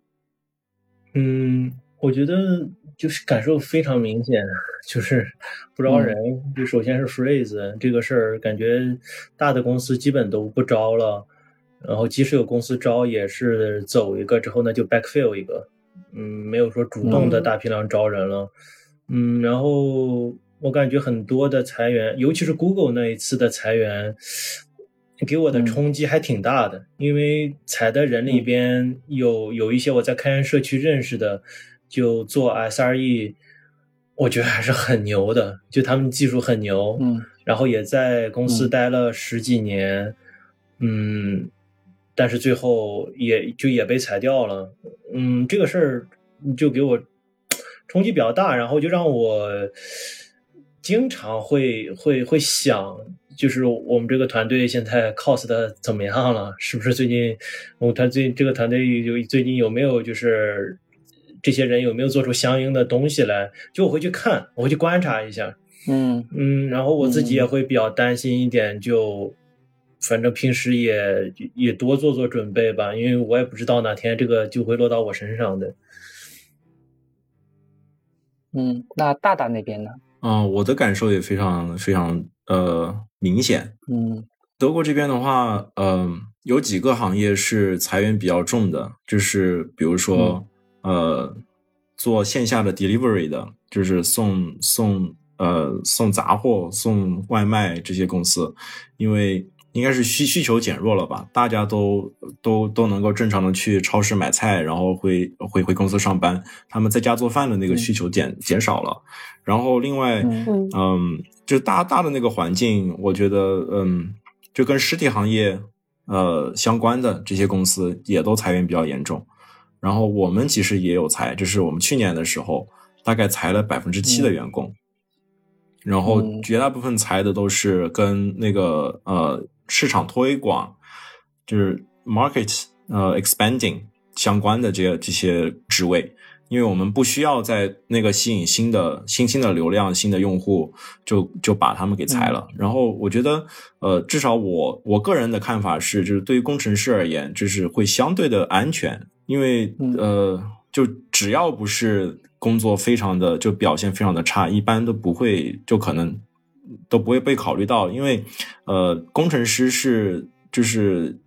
嗯，我觉得就是感受非常明显，就是不招人。就首先是 freeze 这个事儿，感觉大的公司基本都不招了，然后即使有公司招，也是走一个之后呢就 backfill 一个，嗯，没有说主动的大批量招人了。嗯，然后我感觉很多的裁员，尤其是 Google 那一次的裁员。给我的冲击还挺大的，因为裁的人里边有有一些我在开源社区认识的，就做 SRE，我觉得还是很牛的，就他们技术很牛，嗯，然后也在公司待了十几年，嗯，但是最后也就也被裁掉了，嗯，这个事儿就给我冲击比较大，然后就让我经常会会会想。就是我们这个团队现在 cos 的怎么样了？是不是最近我们团队这个团队有最近有没有就是这些人有没有做出相应的东西来？就我会去看，我会去观察一下。嗯嗯，然后我自己也会比较担心一点，就反正平时也也多做做准备吧，因为我也不知道哪天这个就会落到我身上的。嗯，那大大那边呢？嗯，我的感受也非常非常呃明显。嗯，德国这边的话，嗯，有几个行业是裁员比较重的，就是比如说呃做线下的 delivery 的，就是送送呃送杂货、送外卖这些公司，因为。应该是需需求减弱了吧？大家都都都能够正常的去超市买菜，然后回回回公司上班。他们在家做饭的那个需求减减少了。然后另外，嗯，就大大的那个环境，我觉得，嗯，就跟实体行业呃相关的这些公司也都裁员比较严重。然后我们其实也有裁，就是我们去年的时候大概裁了百分之七的员工。然后绝大部分裁的都是跟那个呃。市场推广就是 market 呃 expanding 相关的这个这些职位，因为我们不需要在那个吸引新的新兴的流量、新的用户，就就把他们给裁了。然后我觉得，呃，至少我我个人的看法是，就是对于工程师而言，就是会相对的安全，因为呃，就只要不是工作非常的就表现非常的差，一般都不会就可能。都不会被考虑到，因为，呃，工程师是就是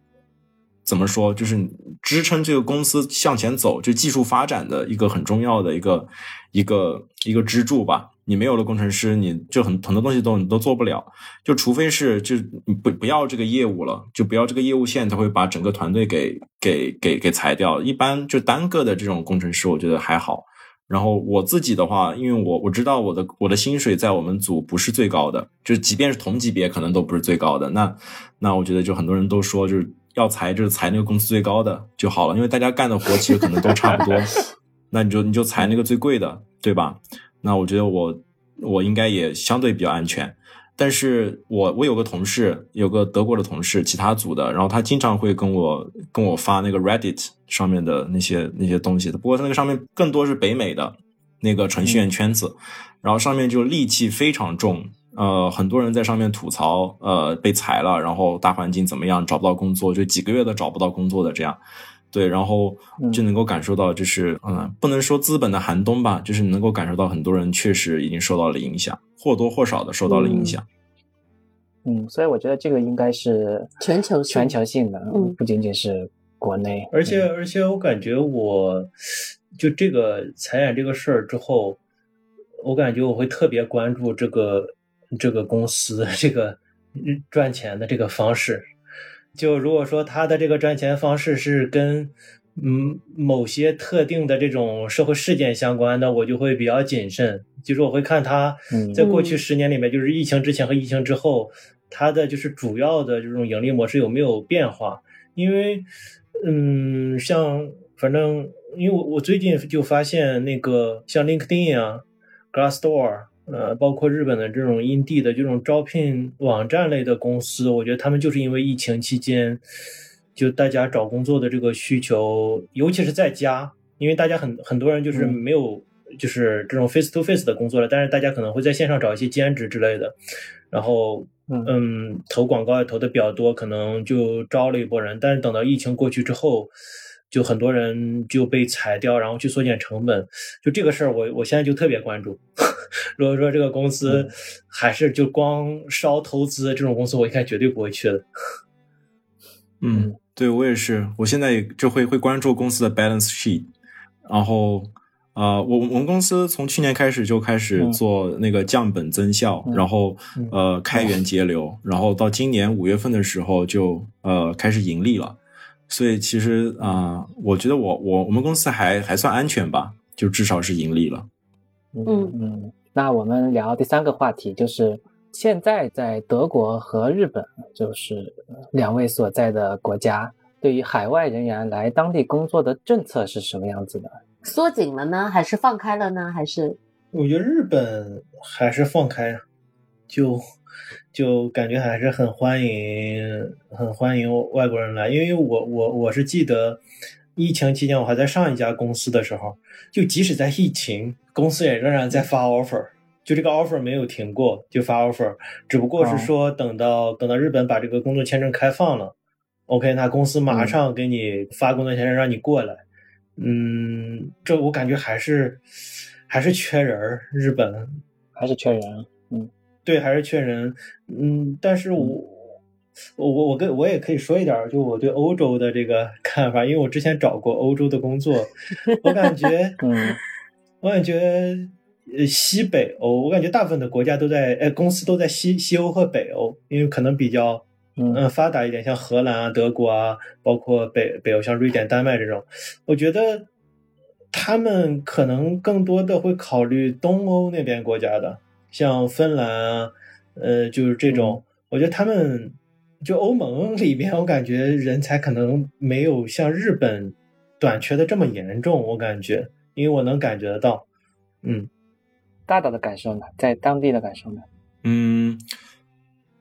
怎么说，就是支撑这个公司向前走，就技术发展的一个很重要的一个一个一个支柱吧。你没有了工程师，你就很很多东西都你都做不了。就除非是就不不要这个业务了，就不要这个业务线，他会把整个团队给给给给裁掉。一般就单个的这种工程师，我觉得还好。然后我自己的话，因为我我知道我的我的薪水在我们组不是最高的，就是即便是同级别，可能都不是最高的。那那我觉得就很多人都说，就是要裁就是裁那个工资最高的就好了，因为大家干的活其实可能都差不多。[LAUGHS] 那你就你就裁那个最贵的，对吧？那我觉得我我应该也相对比较安全。但是我我有个同事，有个德国的同事，其他组的，然后他经常会跟我跟我发那个 Reddit 上面的那些那些东西。不过他那个上面更多是北美的那个程序员圈子，然后上面就戾气非常重，呃，很多人在上面吐槽，呃，被裁了，然后大环境怎么样，找不到工作，就几个月都找不到工作的这样。对，然后就能够感受到，就是嗯，不能说资本的寒冬吧，就是能够感受到很多人确实已经受到了影响，或多或少的受到了影响。嗯，所以我觉得这个应该是全球全球性的，不仅仅是国内。而且而且，我感觉我就这个裁员这个事儿之后，我感觉我会特别关注这个这个公司这个赚钱的这个方式。就如果说他的这个赚钱方式是跟嗯某些特定的这种社会事件相关的，我就会比较谨慎。就是我会看他在过去十年里面，就是疫情之前和疫情之后，他的就是主要的这种盈利模式有没有变化？因为嗯，像反正因为我我最近就发现那个像 LinkedIn 啊，Glassdoor。呃，包括日本的这种印地的这种招聘网站类的公司，我觉得他们就是因为疫情期间，就大家找工作的这个需求，尤其是在家，因为大家很很多人就是没有就是这种 face to face 的工作了，但是大家可能会在线上找一些兼职之类的，然后嗯，投广告也投的比较多，可能就招了一波人，但是等到疫情过去之后。就很多人就被裁掉，然后去缩减成本，就这个事儿，我我现在就特别关注。[LAUGHS] 如果说这个公司还是就光烧投资这种公司，我应该绝对不会去的。[LAUGHS] 嗯，对我也是，我现在就会会关注公司的 balance sheet，然后呃，我我们公司从去年开始就开始做那个降本增效，然后呃开源节流，然后到今年五月份的时候就呃开始盈利了。所以其实啊，我觉得我我我们公司还还算安全吧，就至少是盈利了。嗯嗯，那我们聊第三个话题，就是现在在德国和日本，就是两位所在的国家，对于海外人员来当地工作的政策是什么样子的？缩紧了呢，还是放开了呢？还是？我觉得日本还是放开。就就感觉还是很欢迎，很欢迎外国人来。因为我我我是记得疫情期间我还在上一家公司的时候，就即使在疫情，公司也仍然在发 offer。就这个 offer 没有停过，就发 offer，只不过是说等到等到日本把这个工作签证开放了，OK，那公司马上给你发工作签证让你过来。嗯，这我感觉还是还是缺人，日本还是缺人。嗯，对，还是缺人。嗯，但是我我我我跟我也可以说一点，就我对欧洲的这个看法，因为我之前找过欧洲的工作，[LAUGHS] 我感觉，嗯，我感觉。呃，西北欧，我感觉大部分的国家都在，哎，公司都在西西欧和北欧，因为可能比较嗯发达一点，像荷兰啊、德国啊，包括北北欧像瑞典、丹麦这种，我觉得他们可能更多的会考虑东欧那边国家的，像芬兰啊，呃，就是这种，我觉得他们就欧盟 [LAUGHS] 里边，我感觉人才可能没有像日本短缺的这么严重，我感觉，因为我能感觉得到，嗯。大大的感受呢，在当地的感受呢？嗯，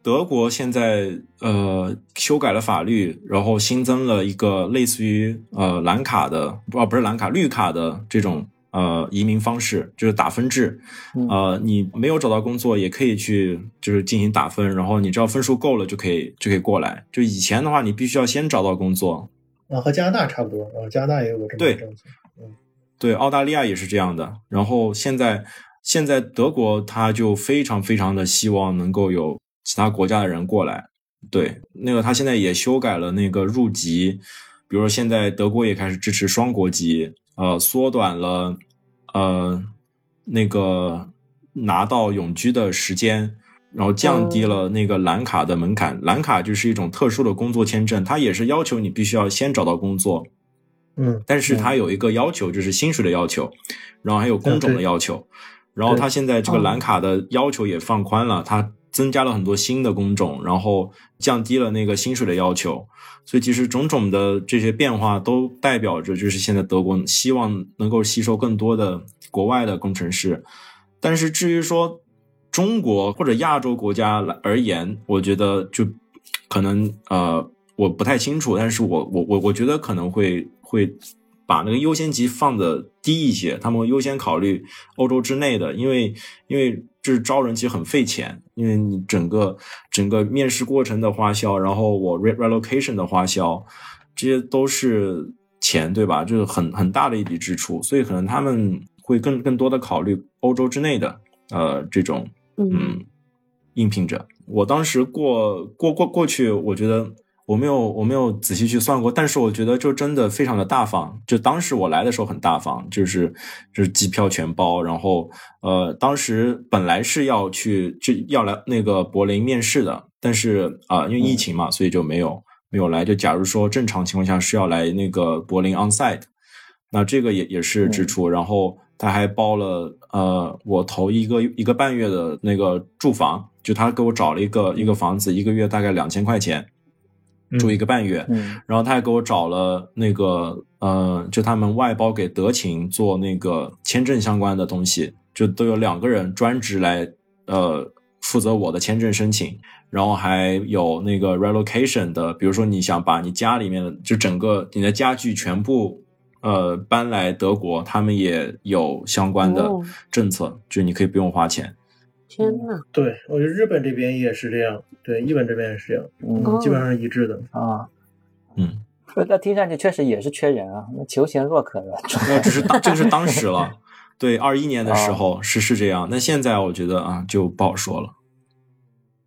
德国现在呃修改了法律，然后新增了一个类似于呃蓝卡的，不不是蓝卡绿卡的这种呃移民方式，就是打分制。呃，你没有找到工作也可以去就是进行打分，然后你只要分数够了就可以就可以过来。就以前的话，你必须要先找到工作。啊，和加拿大差不多，啊，加拿大也有个这么政策。嗯，对，澳大利亚也是这样的。然后现在。现在德国他就非常非常的希望能够有其他国家的人过来，对，那个他现在也修改了那个入籍，比如说现在德国也开始支持双国籍，呃，缩短了呃那个拿到永居的时间，然后降低了那个蓝卡的门槛。蓝卡就是一种特殊的工作签证，它也是要求你必须要先找到工作，嗯，但是它有一个要求，就是薪水的要求，然后还有工种的要求。然后它现在这个蓝卡的要求也放宽了，他增加了很多新的工种，然后降低了那个薪水的要求，所以其实种种的这些变化都代表着，就是现在德国希望能够吸收更多的国外的工程师。但是至于说中国或者亚洲国家来而言，我觉得就可能呃我不太清楚，但是我我我我觉得可能会会。把那个优先级放的低一些，他们会优先考虑欧洲之内的，因为因为这是招人其实很费钱，因为你整个整个面试过程的花销，然后我 relocation 的花销，这些都是钱，对吧？就是很很大的一笔支出，所以可能他们会更更多的考虑欧洲之内的呃这种嗯应聘者。我当时过过过过去，我觉得。我没有，我没有仔细去算过，但是我觉得就真的非常的大方。就当时我来的时候很大方，就是就是机票全包，然后呃，当时本来是要去就要来那个柏林面试的，但是啊，因为疫情嘛，所以就没有没有来。就假如说正常情况下是要来那个柏林 onsite，那这个也也是支出。然后他还包了呃，我头一个一个半月的那个住房，就他给我找了一个一个房子，一个月大概两千块钱。住一个半月，然后他还给我找了那个，呃，就他们外包给德勤做那个签证相关的东西，就都有两个人专职来，呃，负责我的签证申请，然后还有那个 relocation 的，比如说你想把你家里面的就整个你的家具全部，呃，搬来德国，他们也有相关的政策，就你可以不用花钱。天呐，对我觉得日本这边也是这样，对日本这边也是这样，嗯，基本上是一致的。啊，嗯，那听上去确实也是缺人啊，那求贤若渴的，[LAUGHS] 那只是当这个是当时了，[LAUGHS] 对，二一年的时候是是这样，那现在我觉得啊就不好说了，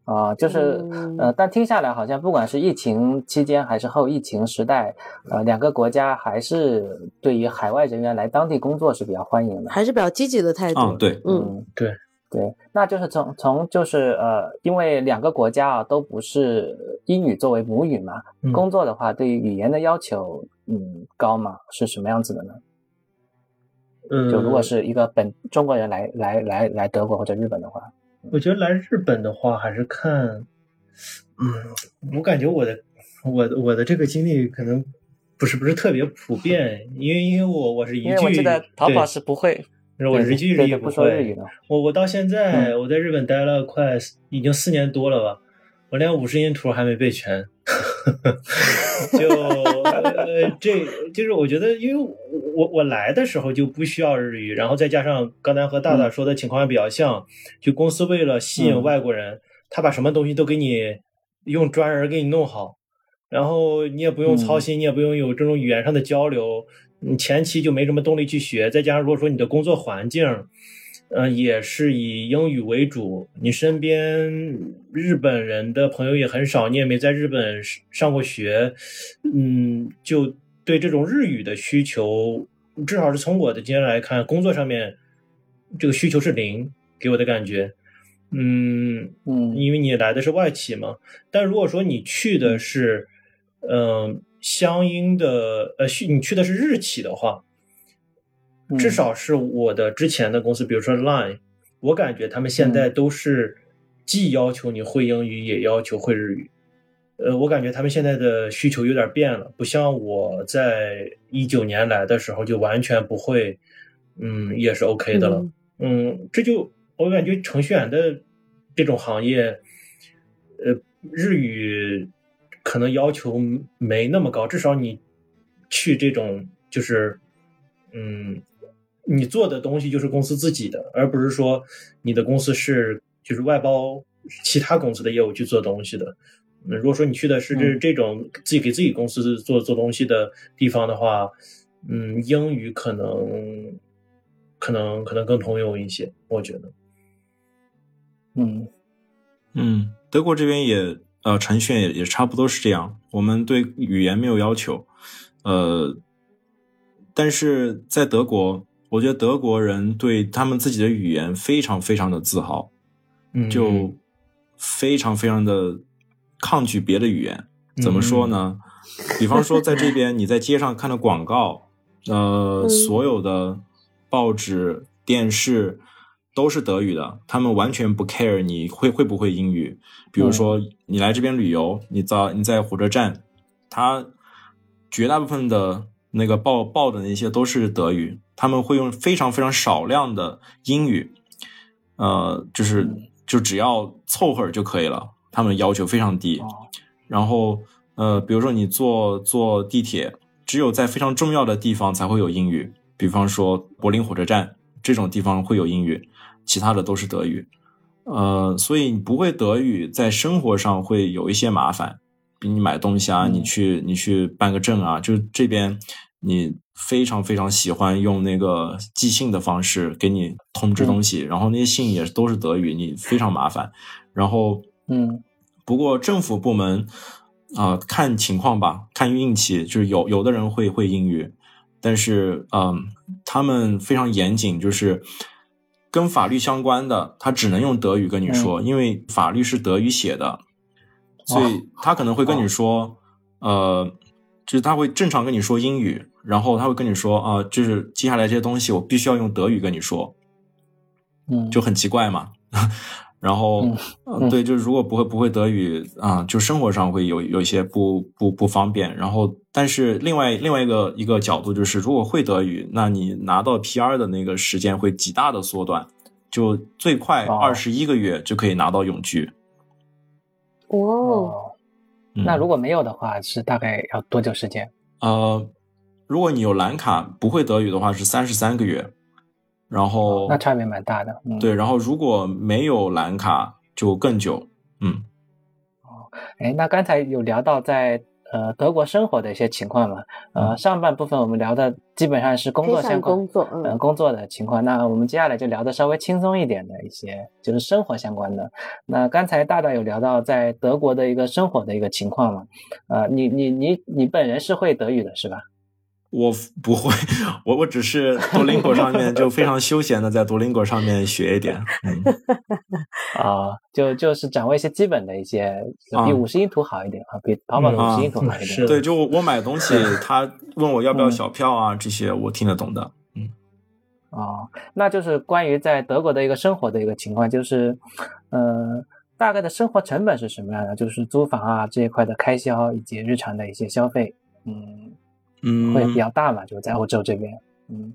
啊，就是呃，但听下来好像不管是疫情期间还是后疫情时代，呃，两个国家还是对于海外人员来当地工作是比较欢迎的，还是比较积极的态度，嗯，对，嗯，对。对，那就是从从就是呃，因为两个国家啊都不是英语作为母语嘛，工作的话对于语言的要求嗯高嘛？是什么样子的呢？嗯，就如果是一个本中国人来来来来德国或者日本的话，我觉得来日本的话还是看，嗯，我感觉我的我我的这个经历可能不是不是特别普遍，因为因为我我是一句，因为我记得淘宝是不会。我日语日语不说日语。我我到现在我在日本待了快已经四年多了吧，我连五十音图还没背全。[LAUGHS] 就呃，这就是我觉得，因为我我来的时候就不需要日语，然后再加上刚才和大大说的情况也比较像，就公司为了吸引外国人，他把什么东西都给你用专人给你弄好，然后你也不用操心，你也不用有这种语言上的交流。你前期就没什么动力去学，再加上如果说你的工作环境，嗯，也是以英语为主，你身边日本人的朋友也很少，你也没在日本上过学，嗯，就对这种日语的需求，至少是从我的经验来看，工作上面这个需求是零，给我的感觉，嗯嗯，因为你来的是外企嘛，但如果说你去的是，嗯。相应的，呃，去你去的是日企的话，至少是我的之前的公司，比如说 Line，我感觉他们现在都是既要求你会英语，也要求会日语。呃，我感觉他们现在的需求有点变了，不像我在一九年来的时候就完全不会，嗯，也是 OK 的了。嗯，这就我感觉程序员的这种行业，呃，日语。可能要求没那么高，至少你去这种就是，嗯，你做的东西就是公司自己的，而不是说你的公司是就是外包其他公司的业务去做东西的。那如果说你去的是这这种自己给自己公司做做东西的地方的话，嗯，英语可能可能可能更通用一些，我觉得。嗯嗯，德国这边也。呃，程序员也也差不多是这样。我们对语言没有要求，呃，但是在德国，我觉得德国人对他们自己的语言非常非常的自豪，就非常非常的抗拒别的语言。怎么说呢？[LAUGHS] 比方说，在这边你在街上看的广告，呃，所有的报纸、电视。都是德语的，他们完全不 care 你会会不会英语。比如说你来这边旅游，你在你在火车站，他绝大部分的那个报报的那些都是德语，他们会用非常非常少量的英语，呃，就是就只要凑合就可以了，他们要求非常低。然后呃，比如说你坐坐地铁，只有在非常重要的地方才会有英语，比方说柏林火车站这种地方会有英语。其他的都是德语，呃，所以你不会德语，在生活上会有一些麻烦。比你买东西啊，你去你去办个证啊，就这边你非常非常喜欢用那个寄信的方式给你通知东西，然后那些信也都是德语，你非常麻烦。然后，嗯，不过政府部门啊，看情况吧，看运气，就是有有的人会会英语，但是嗯，他们非常严谨，就是。跟法律相关的，他只能用德语跟你说，因为法律是德语写的，所以他可能会跟你说，呃，就是他会正常跟你说英语，然后他会跟你说啊，就是接下来这些东西我必须要用德语跟你说，嗯，就很奇怪嘛。然后，对，就是如果不会不会德语啊，就生活上会有有一些不不不方便。然后，但是另外另外一个一个角度就是，如果会德语，那你拿到 PR 的那个时间会极大的缩短，就最快二十一个月就可以拿到永居。哦，那如果没有的话，是大概要多久时间？呃，如果你有蓝卡，不会德语的话是三十三个月。然后那差别蛮大的，对。然后如果没有蓝卡就更久，嗯。哦，哎，那刚才有聊到在呃德国生活的一些情况嘛？呃，上半部分我们聊的基本上是工作相关，工作，嗯，工作的情况。那我们接下来就聊的稍微轻松一点的一些，就是生活相关的。那刚才大大有聊到在德国的一个生活的一个情况嘛？呃，你你你你本人是会德语的是吧？我 [LAUGHS] 不会，我我只是多邻国上面就非常休闲的在多邻国上面学一点，[LAUGHS] 啊，就就是掌握一些基本的一些，比五十音图好一点啊，比淘宝的五十音图好一点。对，就我买东西，[LAUGHS] 他问我要不要小票啊，这些我听得懂的。嗯，哦，那就是关于在德国的一个生活的一个情况，就是，呃，大概的生活成本是什么样的？就是租房啊这一块的开销以及日常的一些消费，嗯。嗯，会比较大嘛，就在欧洲这边。嗯，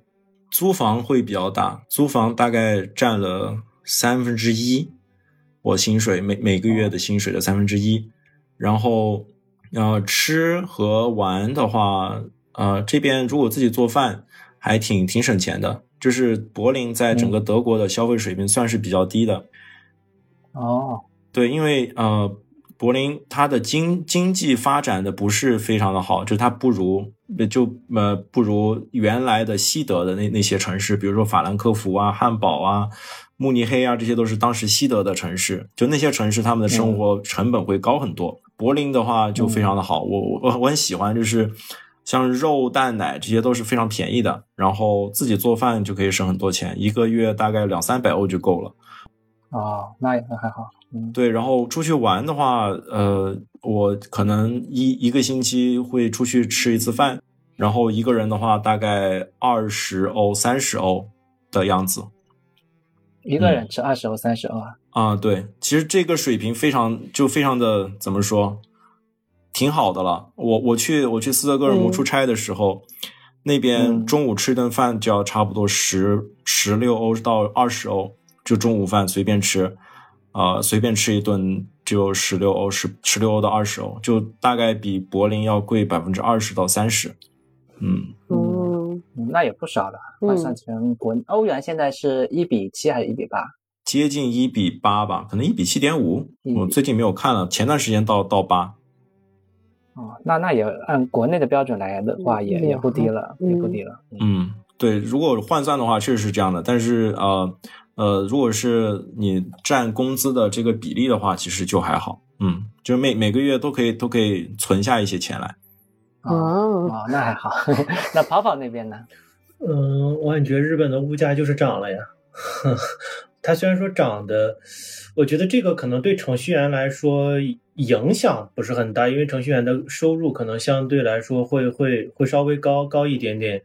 租房会比较大，租房大概占了三分之一，我薪水每每个月的薪水的三分之一。然后，呃，吃和玩的话，呃，这边如果自己做饭，还挺挺省钱的。就是柏林在整个德国的消费水平算是比较低的。哦，对，因为呃。柏林它的经经济发展的不是非常的好，就是它不如就呃不如原来的西德的那那些城市，比如说法兰克福啊、汉堡啊、慕尼黑啊，这些都是当时西德的城市。就那些城市，他们的生活成本会高很多。柏林的话就非常的好，我我我很喜欢，就是像肉蛋奶这些都是非常便宜的，然后自己做饭就可以省很多钱，一个月大概两三百欧就够了。哦，那那还好。对，然后出去玩的话，呃，我可能一一个星期会出去吃一次饭，然后一个人的话大概二十欧、三十欧的样子。一个人吃二十欧、三十欧啊？啊，对，其实这个水平非常就非常的怎么说，挺好的了。我我去我去斯德哥尔摩出差的时候，那边中午吃一顿饭就要差不多十十六欧到二十欧，就中午饭随便吃。啊，随便吃一顿就十六欧，十十六欧到二十欧，就大概比柏林要贵百分之二十到三十。嗯嗯，那也不少了。换算成国欧元，现在是一比七还是一比八？接近一比八吧，可能一比七点五。我最近没有看了，前段时间到到八。哦，那那也按国内的标准来的话，也也不低了，也不低了。嗯，对，如果换算的话，确实是这样的。但是呃。呃，如果是你占工资的这个比例的话，其实就还好，嗯，就是每每个月都可以都可以存下一些钱来。哦哦，那还好。[LAUGHS] 那跑跑那边呢？嗯，我感觉日本的物价就是涨了呀。[LAUGHS] 它虽然说涨的，我觉得这个可能对程序员来说影响不是很大，因为程序员的收入可能相对来说会会会稍微高高一点点。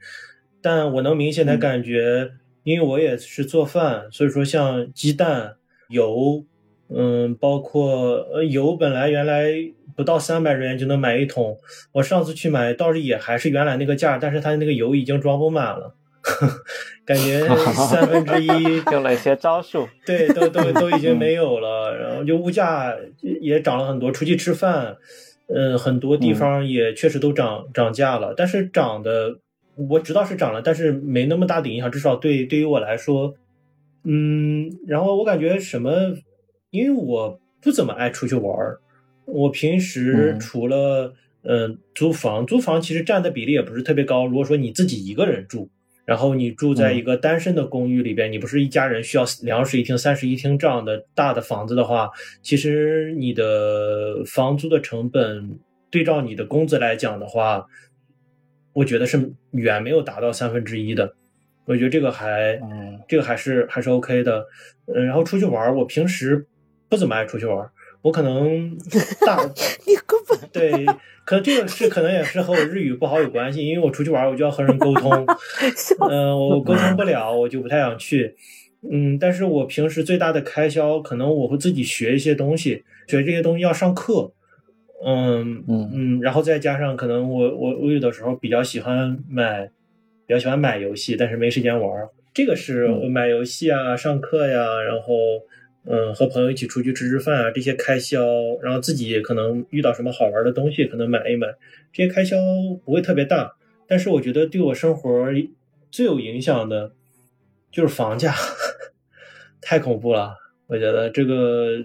但我能明显的感觉。因为我也是做饭，所以说像鸡蛋、油，嗯，包括呃油，本来原来不到三百日元就能买一桶，我上次去买倒是也还是原来那个价，但是它那个油已经装不满了，[LAUGHS] 感觉三分之一用了一些招数，对，都都都已经没有了，然后就物价也涨了很多，出去吃饭，嗯，很多地方也确实都涨涨价了，但是涨的。我知道是涨了，但是没那么大的影响，至少对对于我来说，嗯，然后我感觉什么，因为我不怎么爱出去玩儿，我平时除了嗯租房，租房其实占的比例也不是特别高。如果说你自己一个人住，然后你住在一个单身的公寓里边，你不是一家人需要两室一厅、三室一厅这样的大的房子的话，其实你的房租的成本对照你的工资来讲的话。我觉得是远没有达到三分之一的，我觉得这个还，嗯这个还是还是 OK 的。嗯，然后出去玩，我平时不怎么爱出去玩，我可能大 [LAUGHS] 你根本对，可能这个是可能也是和我日语不好有关系，因为我出去玩，我就要和人沟通，[LAUGHS] 嗯，我沟通不了，我就不太想去。嗯，但是我平时最大的开销，可能我会自己学一些东西，学这些东西要上课。嗯嗯嗯，然后再加上可能我我我有的时候比较喜欢买，比较喜欢买游戏，但是没时间玩。这个是买游戏啊、上课呀，然后嗯和朋友一起出去吃吃饭啊这些开销，然后自己可能遇到什么好玩的东西，可能买一买，这些开销不会特别大。但是我觉得对我生活最有影响的，就是房价，[LAUGHS] 太恐怖了。我觉得这个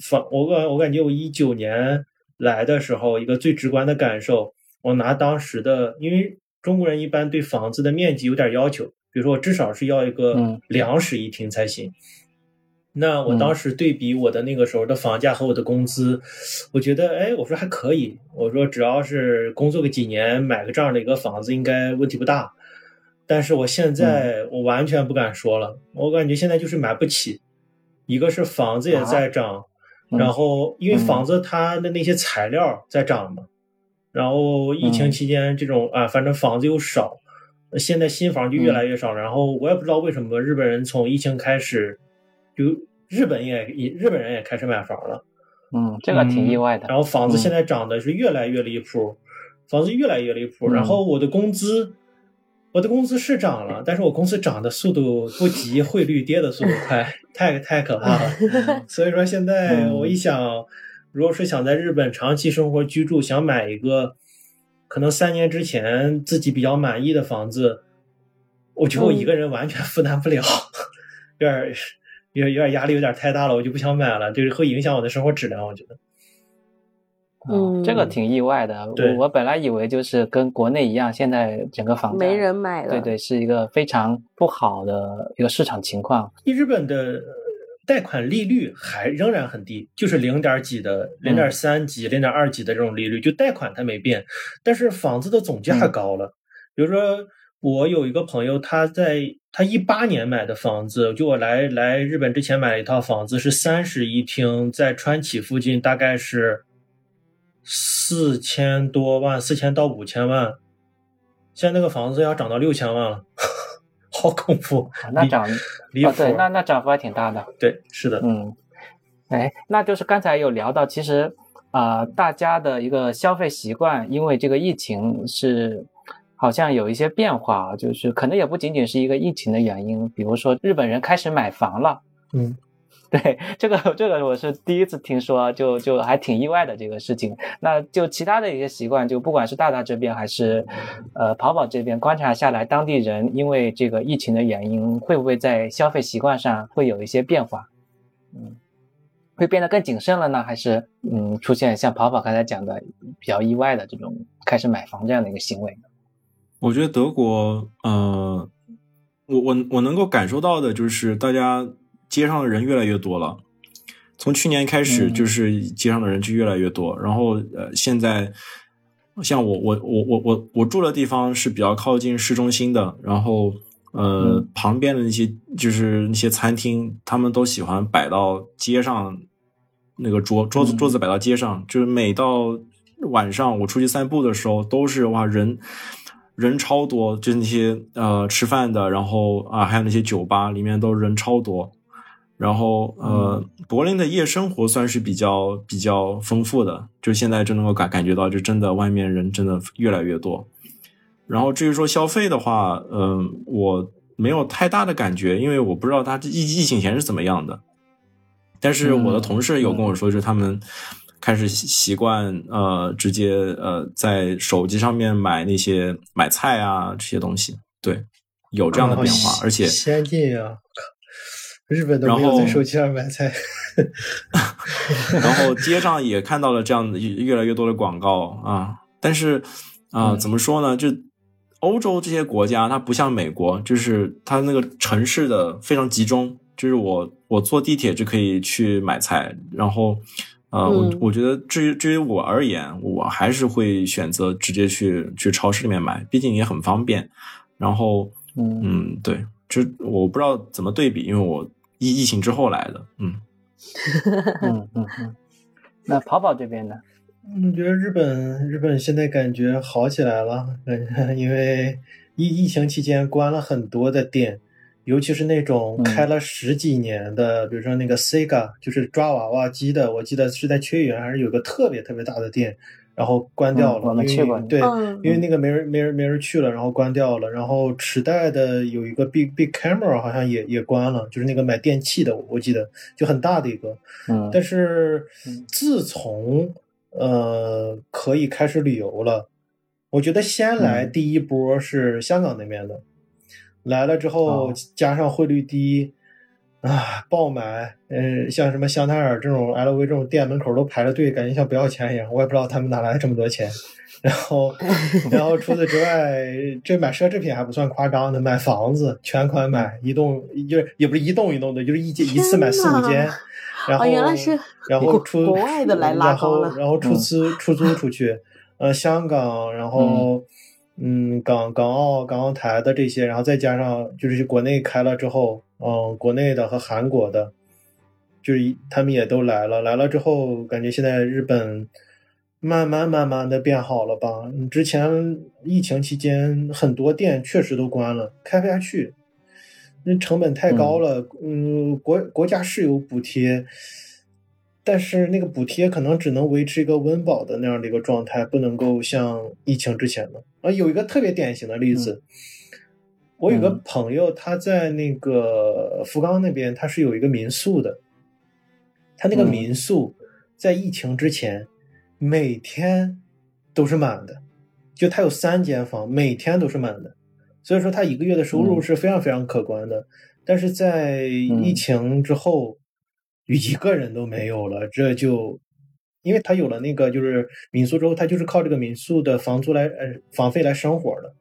房，我感我感觉我一九年。来的时候，一个最直观的感受，我拿当时的，因为中国人一般对房子的面积有点要求，比如说我至少是要一个两室一厅才行。那我当时对比我的那个时候的房价和我的工资，我觉得，哎，我说还可以，我说只要是工作个几年，买个这样的一个房子应该问题不大。但是我现在我完全不敢说了，我感觉现在就是买不起，一个是房子也在涨。然后，因为房子它的那些材料在涨嘛，然后疫情期间这种啊，反正房子又少，现在新房就越来越少。然后我也不知道为什么日本人从疫情开始，就日本也日本人也开始买房了。嗯，这个挺意外的。然后房子现在涨的是越来越离谱，房子越来越离谱。然后我的工资，我的工资是涨了，但是我工资涨的速度不及汇率跌的速度快，太太可怕了。[LAUGHS] 所以说现在我一想，如果是想在日本长期生活居住，想买一个可能三年之前自己比较满意的房子，我觉得我一个人完全负担不了，有点有有点压力，有点太大了，我就不想买了，就是会影响我的生活质量，我觉得。嗯，这个挺意外的。我我本来以为就是跟国内一样，现在整个房没人买了。对对，是一个非常不好的一个市场情况。日本的贷款利率还仍然很低，就是零点几的、零点三几、零点二几的这种利率，就贷款它没变，但是房子的总价高了。比如说，我有一个朋友，他在他一八年买的房子，就我来来日本之前买了一套房子，是三室一厅，在川崎附近，大概是。四千多万，四千到五千万，现在那个房子要涨到六千万了，[LAUGHS] 好恐怖！那涨，哦，对，那那涨幅还挺大的。对，是的，嗯，哎，那就是刚才有聊到，其实啊，大家的一个消费习惯，因为这个疫情是好像有一些变化，就是可能也不仅仅是一个疫情的原因，比如说日本人开始买房了，嗯。对这个，这个我是第一次听说，就就还挺意外的这个事情。那就其他的一些习惯，就不管是大大这边还是，呃，跑跑这边观察下来，当地人因为这个疫情的原因，会不会在消费习惯上会有一些变化？嗯，会变得更谨慎了呢，还是嗯，出现像跑跑刚才讲的比较意外的这种开始买房这样的一个行为？我觉得德国，呃，我我我能够感受到的就是大家。街上的人越来越多了，从去年开始就是街上的人就越来越多。然后呃，现在像我我我我我我住的地方是比较靠近市中心的，然后呃旁边的那些就是那些餐厅，他们都喜欢摆到街上那个桌桌子桌子摆到街上，就是每到晚上我出去散步的时候，都是哇人人超多，就那些呃吃饭的，然后啊还有那些酒吧里面都人超多。然后，呃，柏林的夜生活算是比较比较丰富的，就现在就能够感感觉到，就真的外面人真的越来越多。然后至于说消费的话，嗯，我没有太大的感觉，因为我不知道他疫疫情前是怎么样的。但是我的同事有跟我说，就是他们开始习惯，呃，直接呃在手机上面买那些买菜啊这些东西，对，有这样的变化，而且先进啊。日本都没有在手机上买菜，然后街上也看到了这样的越来越多的广告啊。但是啊，怎么说呢？就欧洲这些国家，它不像美国，就是它那个城市的非常集中。就是我我坐地铁就可以去买菜，然后呃，我我觉得至于至于我而言，我还是会选择直接去去超市里面买，毕竟也很方便。然后嗯，对，就我不知道怎么对比，因为我。疫疫情之后来的，嗯，[LAUGHS] 嗯嗯嗯，那跑跑这边呢？我觉得日本日本现在感觉好起来了，因为疫疫情期间关了很多的店，尤其是那种开了十几年的，比如说那个 Sega，就是抓娃娃机的，我记得是在缺园还是有个特别特别大的店。然后关掉了，因为对，因为那个没人没人没人去了，然后关掉了。然后池袋的有一个 Big Big Camera 好像也也关了，就是那个买电器的，我记得就很大的一个。嗯，但是自从呃可以开始旅游了，我觉得先来第一波是香港那边的，来了之后加上汇率低。啊，爆买，嗯，像什么香奈儿这种 LV 这种店门口都排着队，感觉像不要钱一样。我也不知道他们哪来这么多钱。然后，[LAUGHS] 然后除此之外，这买奢侈品还不算夸张的，买房子全款买一栋，就是也不是一栋一栋的，就是一间一次买四五间。然后，原来是然后出国外的来拉高了。然后出租出租出去，呃，香港，然后嗯，港港澳港澳台的这些，然后再加上就是国内开了之后。嗯，国内的和韩国的，就是他们也都来了。来了之后，感觉现在日本慢慢慢慢的变好了吧？之前疫情期间很多店确实都关了，开不下去，那成本太高了。嗯，国国家是有补贴，但是那个补贴可能只能维持一个温饱的那样的一个状态，不能够像疫情之前的。啊，有一个特别典型的例子。我有个朋友，他在那个福冈那边，他是有一个民宿的。他那个民宿在疫情之前每天都是满的，就他有三间房，每天都是满的。所以说他一个月的收入是非常非常可观的。但是在疫情之后，一个人都没有了，这就因为他有了那个就是民宿之后，他就是靠这个民宿的房租来呃房费来生活的。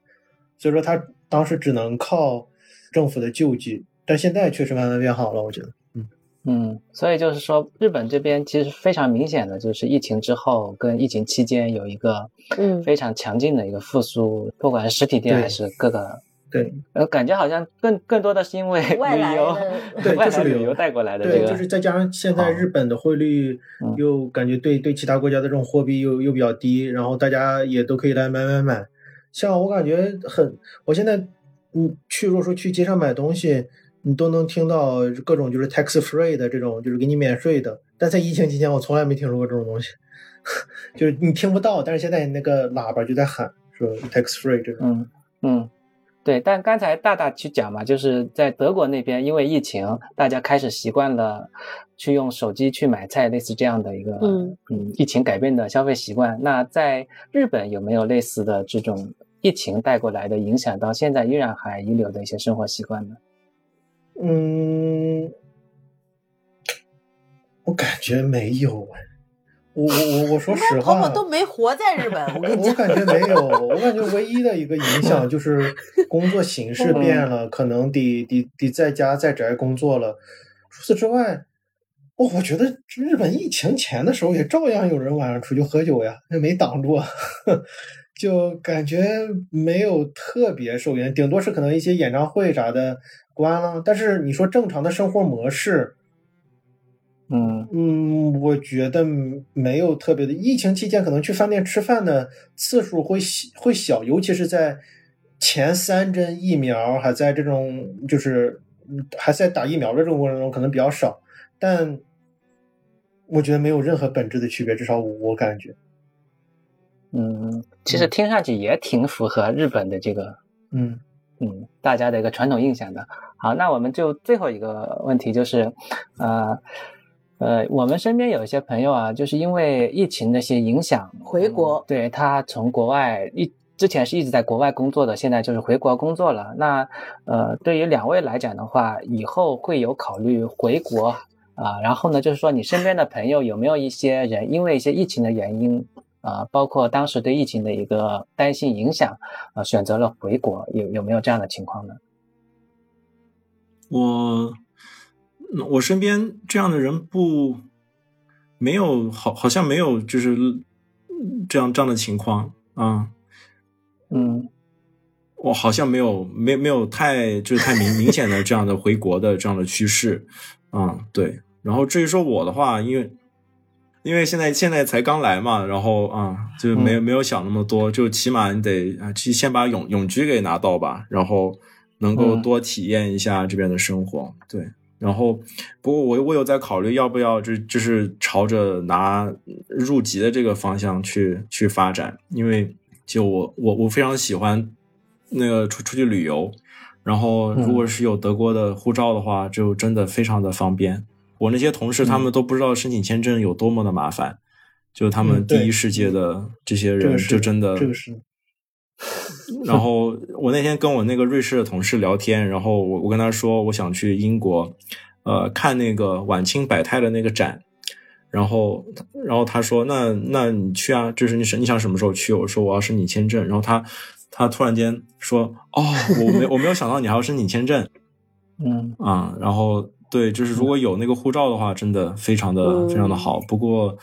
所以说他当时只能靠政府的救济，但现在确实慢慢变好了，我觉得，嗯。嗯，所以就是说，日本这边其实非常明显的就是疫情之后跟疫情期间有一个嗯。非常强劲的一个复苏，不管是实体店还是各个对，呃，感觉好像更更多的是因为 [LAUGHS] 旅游，对，[LAUGHS] 就是旅游。带过来的，对，就是再加上现在日本的汇率又感觉对对其他国家的这种货币又又比较低，然后大家也都可以来买买买。像我感觉很，我现在嗯去，如果说去街上买东西，你都能听到各种就是 tax free 的这种，就是给你免税的。但在疫情期间，我从来没听说过这种东西，[LAUGHS] 就是你听不到，但是现在那个喇叭就在喊说 tax free 这种。嗯嗯，对。但刚才大大去讲嘛，就是在德国那边，因为疫情，大家开始习惯了去用手机去买菜，类似这样的一个嗯嗯，疫情改变的消费习惯。那在日本有没有类似的这种？疫情带过来的影响，到现在依然还遗留的一些生活习惯呢？嗯，我感觉没有。我我我我说实话，都没活在日本。我我感觉没有，我感觉唯一的一个影响就是 [LAUGHS] 工作形式变了，可能得得得在家在宅工作了。除此之外，我我觉得日本疫情前的时候也照样有人晚上出去喝酒呀，那没挡住。[LAUGHS] 就感觉没有特别受影响，顶多是可能一些演唱会啥的关了。但是你说正常的生活模式，嗯嗯，我觉得没有特别的。疫情期间可能去饭店吃饭的次数会会小，尤其是在前三针疫苗还在这种就是还在打疫苗的这种过程中，可能比较少。但我觉得没有任何本质的区别，至少我感觉。嗯，其实听上去也挺符合日本的这个，嗯嗯，大家的一个传统印象的。好，那我们就最后一个问题就是，呃呃，我们身边有一些朋友啊，就是因为疫情的一些影响回国，对他从国外一之前是一直在国外工作的，现在就是回国工作了。那呃，对于两位来讲的话，以后会有考虑回国啊？然后呢，就是说你身边的朋友有没有一些人因为一些疫情的原因？啊，包括当时对疫情的一个担心影响，啊，选择了回国，有有没有这样的情况呢？我我身边这样的人不没有，好好像没有，就是这样这样的情况啊。嗯，我好像没有没没有太就是太明明显的这样的回国的这样的趋势啊。对，然后至于说我的话，因为。因为现在现在才刚来嘛，然后啊，就没没有想那么多，就起码你得啊，去先把永永居给拿到吧，然后能够多体验一下这边的生活。对，然后不过我我有在考虑要不要就就是朝着拿入籍的这个方向去去发展，因为就我我我非常喜欢那个出出去旅游，然后如果是有德国的护照的话，就真的非常的方便。我那些同事，他们都不知道申请签证有多么的麻烦，就他们第一世界的这些人，就真的。这个是。[LAUGHS] 然后我那天跟我那个瑞士的同事聊天，然后我我跟他说，我想去英国，呃，看那个晚清百态的那个展，然后然后他说，那那你去啊，就是你你想什么时候去？我说我要申请签证，然后他他突然间说，哦，我没我没有想到你还要申请签证，嗯啊，然后。对，就是如果有那个护照的话，真的非常的非常的好。不过，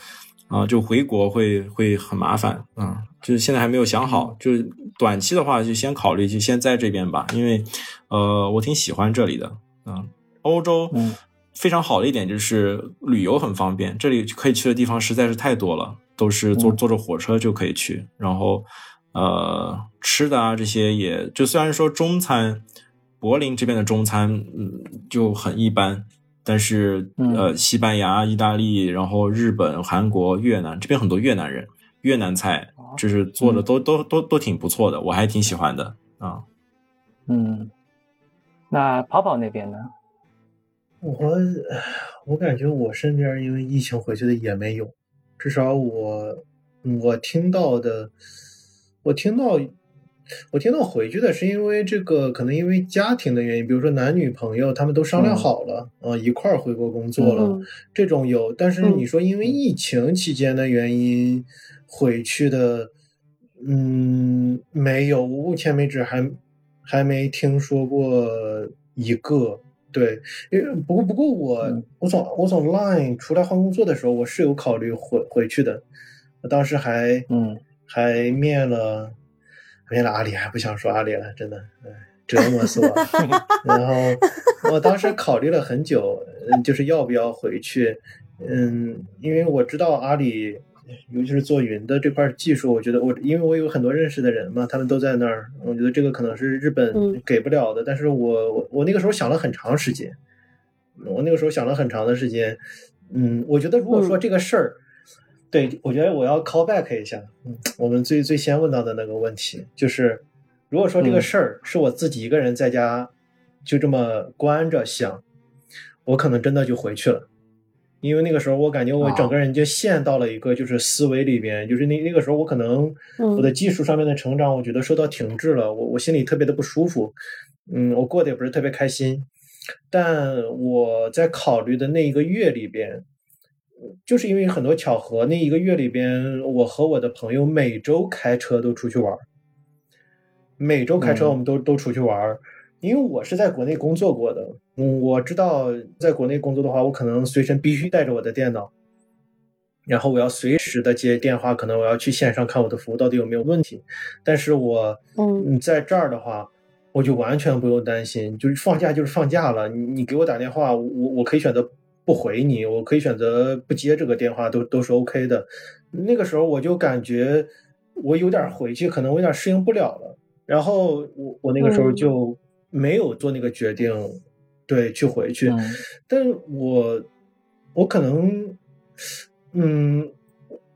啊，就回国会会很麻烦啊。就是现在还没有想好，就是短期的话，就先考虑就先在这边吧。因为，呃，我挺喜欢这里的啊。欧洲非常好的一点就是旅游很方便，这里可以去的地方实在是太多了，都是坐坐着火车就可以去。然后，呃，吃的啊这些也就虽然说中餐。柏林这边的中餐，嗯，就很一般。但是，呃，西班牙、意大利，然后日本、韩国、越南这边很多越南人，越南菜就是做的都都都都挺不错的，我还挺喜欢的啊。嗯，那跑跑那边呢？我我感觉我身边因为疫情回去的也没有，至少我我听到的，我听到我听到回去的是因为这个可能因为家庭的原因，比如说男女朋友他们都商量好了啊一块儿回国工作了，这种有。但是你说因为疫情期间的原因回去的，嗯，没有，我目前为止还还没听说过一个。对，因为不过不过我我从我从 Line 出来换工作的时候，我是有考虑回回去的。我当时还嗯还面了面了阿里，还不想说阿里了，真的，折磨死我。[LAUGHS] 然后我当时考虑了很久，就是要不要回去。嗯，因为我知道阿里。尤其是做云的这块技术，我觉得我因为我有很多认识的人嘛，他们都在那儿，我觉得这个可能是日本给不了的。但是我我我那个时候想了很长时间，我那个时候想了很长的时间，嗯，我觉得如果说这个事儿，对我觉得我要 call back 一下，嗯，我们最最先问到的那个问题就是，如果说这个事儿是我自己一个人在家就这么关着想，我可能真的就回去了。因为那个时候，我感觉我整个人就陷到了一个就是思维里边，就是那那个时候，我可能我的技术上面的成长，我觉得受到停滞了，我我心里特别的不舒服，嗯，我过得也不是特别开心。但我在考虑的那一个月里边，就是因为很多巧合，那一个月里边，我和我的朋友每周开车都出去玩，每周开车我们都都出去玩。因为我是在国内工作过的，嗯，我知道在国内工作的话，我可能随身必须带着我的电脑，然后我要随时的接电话，可能我要去线上看我的服务到底有没有问题。但是我，嗯，在这儿的话，我就完全不用担心，就是放假就是放假了，你你给我打电话，我我可以选择不回你，我可以选择不接这个电话，都都是 OK 的。那个时候我就感觉我有点回去，可能我有点适应不了了。然后我我那个时候就。没有做那个决定，对，去回去，但我我可能，嗯，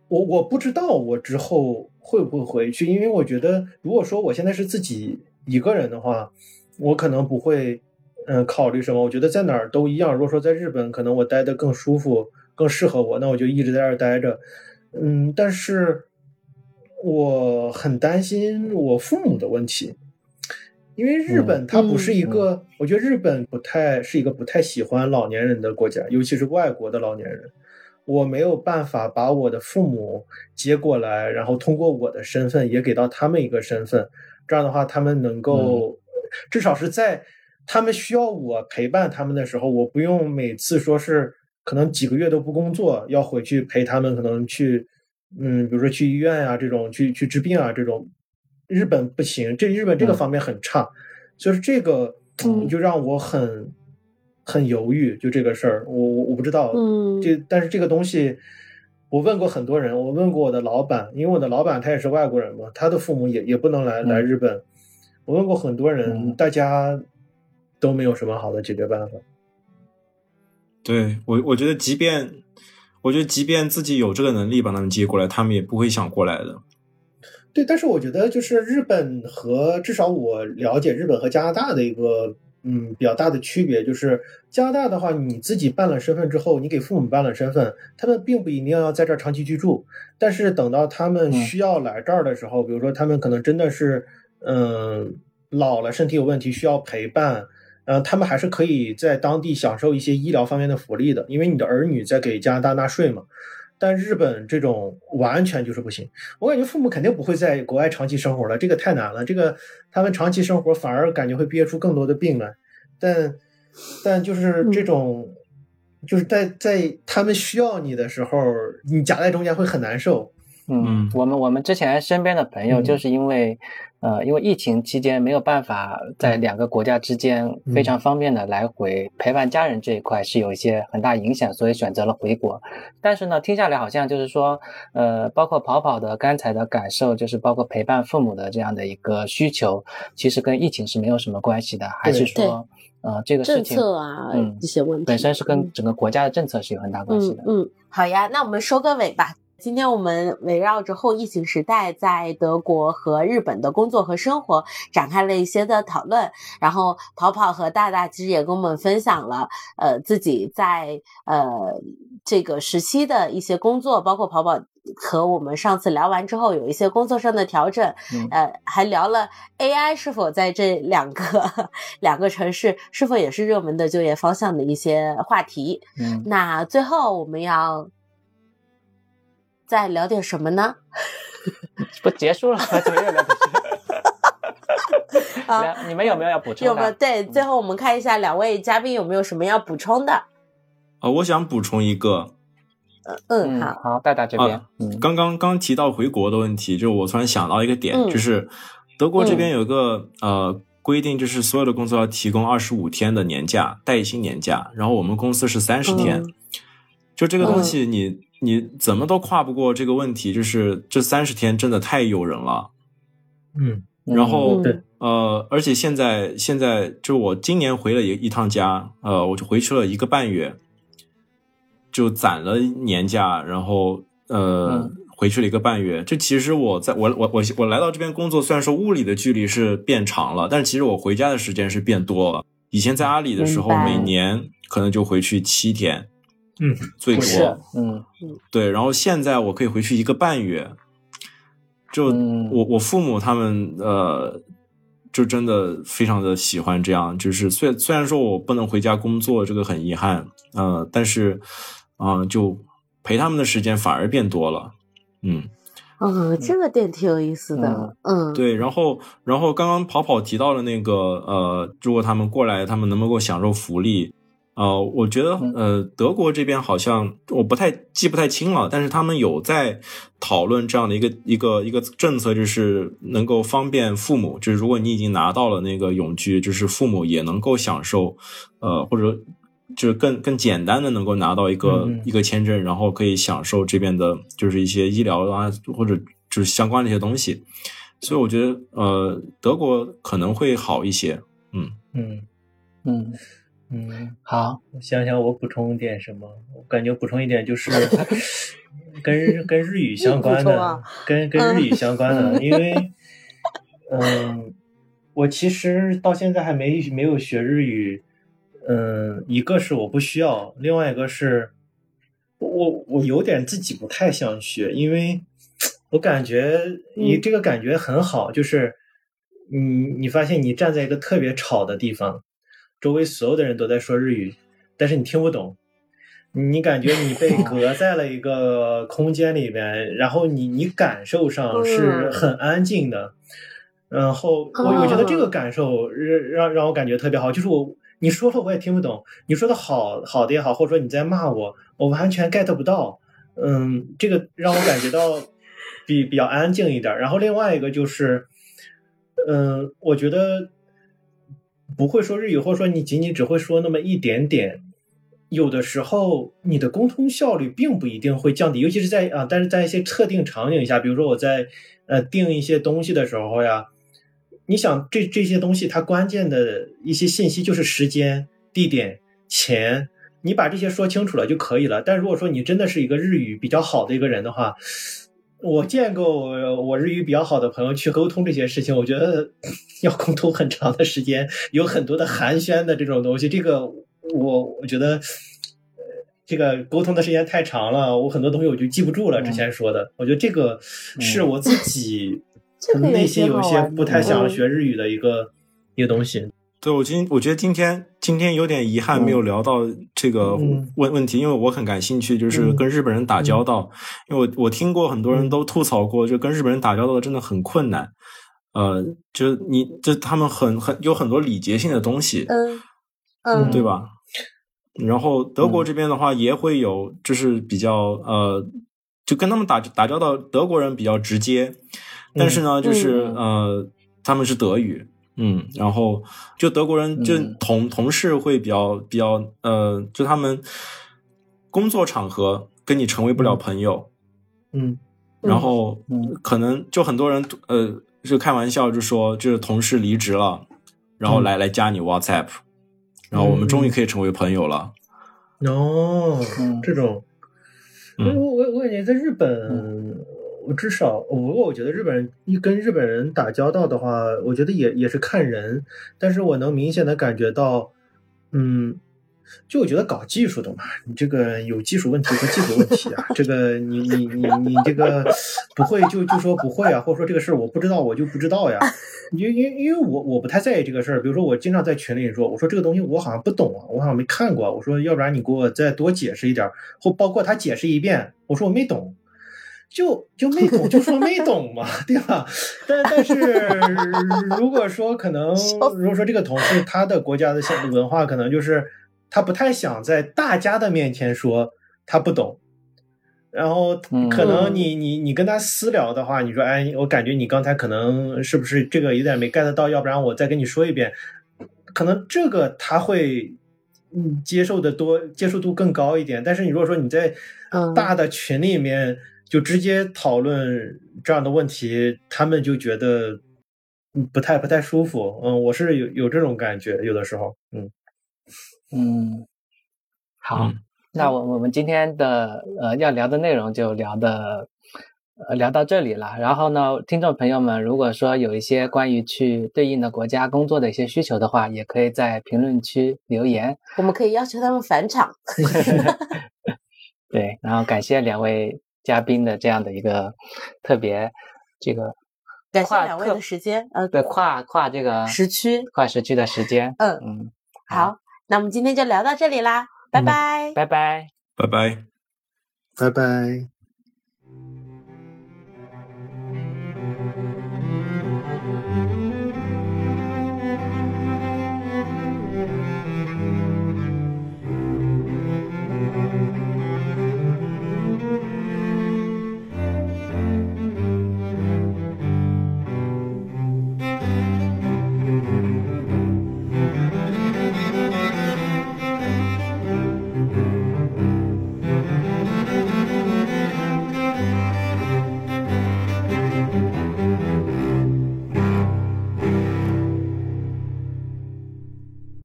我我不知道我之后会不会回去，因为我觉得，如果说我现在是自己一个人的话，我可能不会，嗯，考虑什么。我觉得在哪儿都一样。如果说在日本，可能我待的更舒服，更适合我，那我就一直在这儿待着。嗯，但是我很担心我父母的问题。因为日本它不是一个，我觉得日本不太是一个不太喜欢老年人的国家，尤其是外国的老年人。我没有办法把我的父母接过来，然后通过我的身份也给到他们一个身份，这样的话他们能够至少是在他们需要我陪伴他们的时候，我不用每次说是可能几个月都不工作要回去陪他们，可能去嗯，比如说去医院啊这种，去去治病啊这种。日本不行，这日本这个方面很差，就是这个就让我很很犹豫。就这个事儿，我我我不知道，嗯这但是这个东西，我问过很多人，我问过我的老板，因为我的老板他也是外国人嘛，他的父母也也不能来来日本。我问过很多人，大家都没有什么好的解决办法。对我，我觉得即便我觉得即便自己有这个能力把他们接过来，他们也不会想过来的。对，但是我觉得就是日本和至少我了解日本和加拿大的一个嗯比较大的区别，就是加拿大的话，你自己办了身份之后，你给父母办了身份，他们并不一定要在这儿长期居住。但是等到他们需要来这儿的时候，比如说他们可能真的是嗯老了，身体有问题需要陪伴，嗯，他们还是可以在当地享受一些医疗方面的福利的，因为你的儿女在给加拿大纳税嘛。但日本这种完全就是不行，我感觉父母肯定不会在国外长期生活了，这个太难了。这个他们长期生活反而感觉会憋出更多的病来。但但就是这种，就是在在他们需要你的时候，你夹在中间会很难受。嗯，我们我们之前身边的朋友就是因为。呃，因为疫情期间没有办法在两个国家之间非常方便的来回陪伴家人这一块是有一些很大影响，所以选择了回国。但是呢，听下来好像就是说，呃，包括跑跑的刚才的感受，就是包括陪伴父母的这样的一个需求，其实跟疫情是没有什么关系的，还是说，呃，这个政策啊，嗯，一些问题本身是跟整个国家的政策是有很大关系的。嗯，好呀，那我们收个尾吧。今天我们围绕着后疫情时代在德国和日本的工作和生活展开了一些的讨论，然后跑跑和大大其实也跟我们分享了呃自己在呃这个时期的一些工作，包括跑跑和我们上次聊完之后有一些工作上的调整，呃还聊了 AI 是否在这两个 [LAUGHS] 两个城市是否也是热门的就业方向的一些话题。嗯，那最后我们要。再聊点什么呢？[LAUGHS] 不结束了，怎么又聊？啊，你们有没有要补充的？有没有？对，最后我们看一下两位嘉宾有没有什么要补充的？啊，我想补充一个。嗯嗯，好，好，大大这边。嗯，刚刚刚提到回国的问题，就是我突然想到一个点，就是德国这边有个呃规定，就是所有的工作要提供二十五天的年假，带薪年假，然后我们公司是三十天，就这个东西你。你怎么都跨不过这个问题，就是这三十天真的太诱人了，嗯，然后呃，而且现在现在就我今年回了一一趟家，呃，我就回去了一个半月，就攒了年假，然后呃回去了一个半月。这其实我在我我我我来到这边工作，虽然说物理的距离是变长了，但是其实我回家的时间是变多了。以前在阿里的时候，每年可能就回去七天。嗯，最多，嗯对，然后现在我可以回去一个半月，就我我父母他们呃，就真的非常的喜欢这样，就是虽虽然说我不能回家工作，这个很遗憾，呃，但是啊，就陪他们的时间反而变多了，嗯，嗯，这个点挺有意思的，嗯，对，然后然后刚刚跑跑提到了那个呃，如果他们过来，他们能不能够享受福利？呃，我觉得呃，德国这边好像我不太记不太清了，但是他们有在讨论这样的一个一个一个政策，就是能够方便父母，就是如果你已经拿到了那个永居，就是父母也能够享受，呃，或者就是更更简单的能够拿到一个一个签证，然后可以享受这边的，就是一些医疗啊或者就是相关的一些东西，所以我觉得呃，德国可能会好一些，嗯嗯。嗯。嗯，好，我想想，我补充点什么？我感觉补充一点就是 [LAUGHS] 跟 [LAUGHS] 跟日语相关的，跟跟日语相关的，因为嗯，我其实到现在还没没有学日语，嗯，一个是我不需要，另外一个是我我有点自己不太想学，因为我感觉你这个感觉很好，就是你你发现你站在一个特别吵的地方。周围所有的人都在说日语，但是你听不懂，你感觉你被 [LAUGHS] 隔在了一个空间里边，然后你你感受上是很安静的，然后我我觉得这个感受让让让我感觉特别好，就是我你说了我也听不懂，你说的好好的也好，或者说你在骂我，我完全 get 不到，嗯，这个让我感觉到比比较安静一点。然后另外一个就是，嗯，我觉得。不会说日语，或者说你仅仅只会说那么一点点，有的时候你的沟通效率并不一定会降低，尤其是在啊，但是在一些特定场景下，比如说我在呃定一些东西的时候呀，你想这这些东西它关键的一些信息就是时间、地点、钱，你把这些说清楚了就可以了。但如果说你真的是一个日语比较好的一个人的话，我见过我日语比较好的朋友去沟通这些事情，我觉得 [LAUGHS] 要沟通很长的时间，有很多的寒暄的这种东西。这个我我觉得，这个沟通的时间太长了，我很多东西我就记不住了。之前说的，我觉得这个是我自己内心有一些不太想学日语的一个一个东西。对，我今我觉得今天今天有点遗憾，没有聊到这个问问题，因为我很感兴趣，就是跟日本人打交道。因为我我听过很多人都吐槽过，就跟日本人打交道真的很困难。呃，就你就他们很很有很多礼节性的东西，嗯嗯，对吧？然后德国这边的话也会有，就是比较呃，就跟他们打打交道，德国人比较直接，但是呢，就是呃，他们是德语。嗯，然后就德国人就同同事会比较比较呃，就他们工作场合跟你成为不了朋友，嗯，然后可能就很多人呃就开玩笑就说就是同事离职了，然后来来加你 WhatsApp，然后我们终于可以成为朋友了。哦，这种我我我感觉在日本，我至少我我觉得日本人一跟日本人打交道的话，我觉得也也是看人，但是我能明显的感觉到，嗯。就我觉得搞技术的嘛，你这个有技术问题和技术问题啊，这个你你你你这个不会就就说不会啊，或者说这个事儿我不知道我就不知道呀，因因因为我我不太在意这个事儿，比如说我经常在群里说，我说这个东西我好像不懂啊，我好像没看过，我说要不然你给我再多解释一点，或包括他解释一遍，我说我没懂，就就没懂就说没懂嘛，对吧？但但是 [LAUGHS] 如果说可能，如果说这个同事他的国家的现文化可能就是。他不太想在大家的面前说他不懂，然后可能你你你跟他私聊的话，你说哎，我感觉你刚才可能是不是这个有点没 get 到，要不然我再跟你说一遍，可能这个他会嗯接受的多，接受度更高一点。但是你如果说你在大的群里面就直接讨论这样的问题，他们就觉得不太不太舒服。嗯，我是有有这种感觉，有的时候，嗯。嗯，好，那我我们今天的呃要聊的内容就聊的呃聊到这里了。然后呢，听众朋友们，如果说有一些关于去对应的国家工作的一些需求的话，也可以在评论区留言，我们可以要求他们返场。[LAUGHS] 对，然后感谢两位嘉宾的这样的一个特别这个感谢两位的时间，呃，对，跨跨这个时区，跨时区的时间，嗯嗯，好。那我们今天就聊到这里啦，拜拜，拜拜，拜拜，拜拜。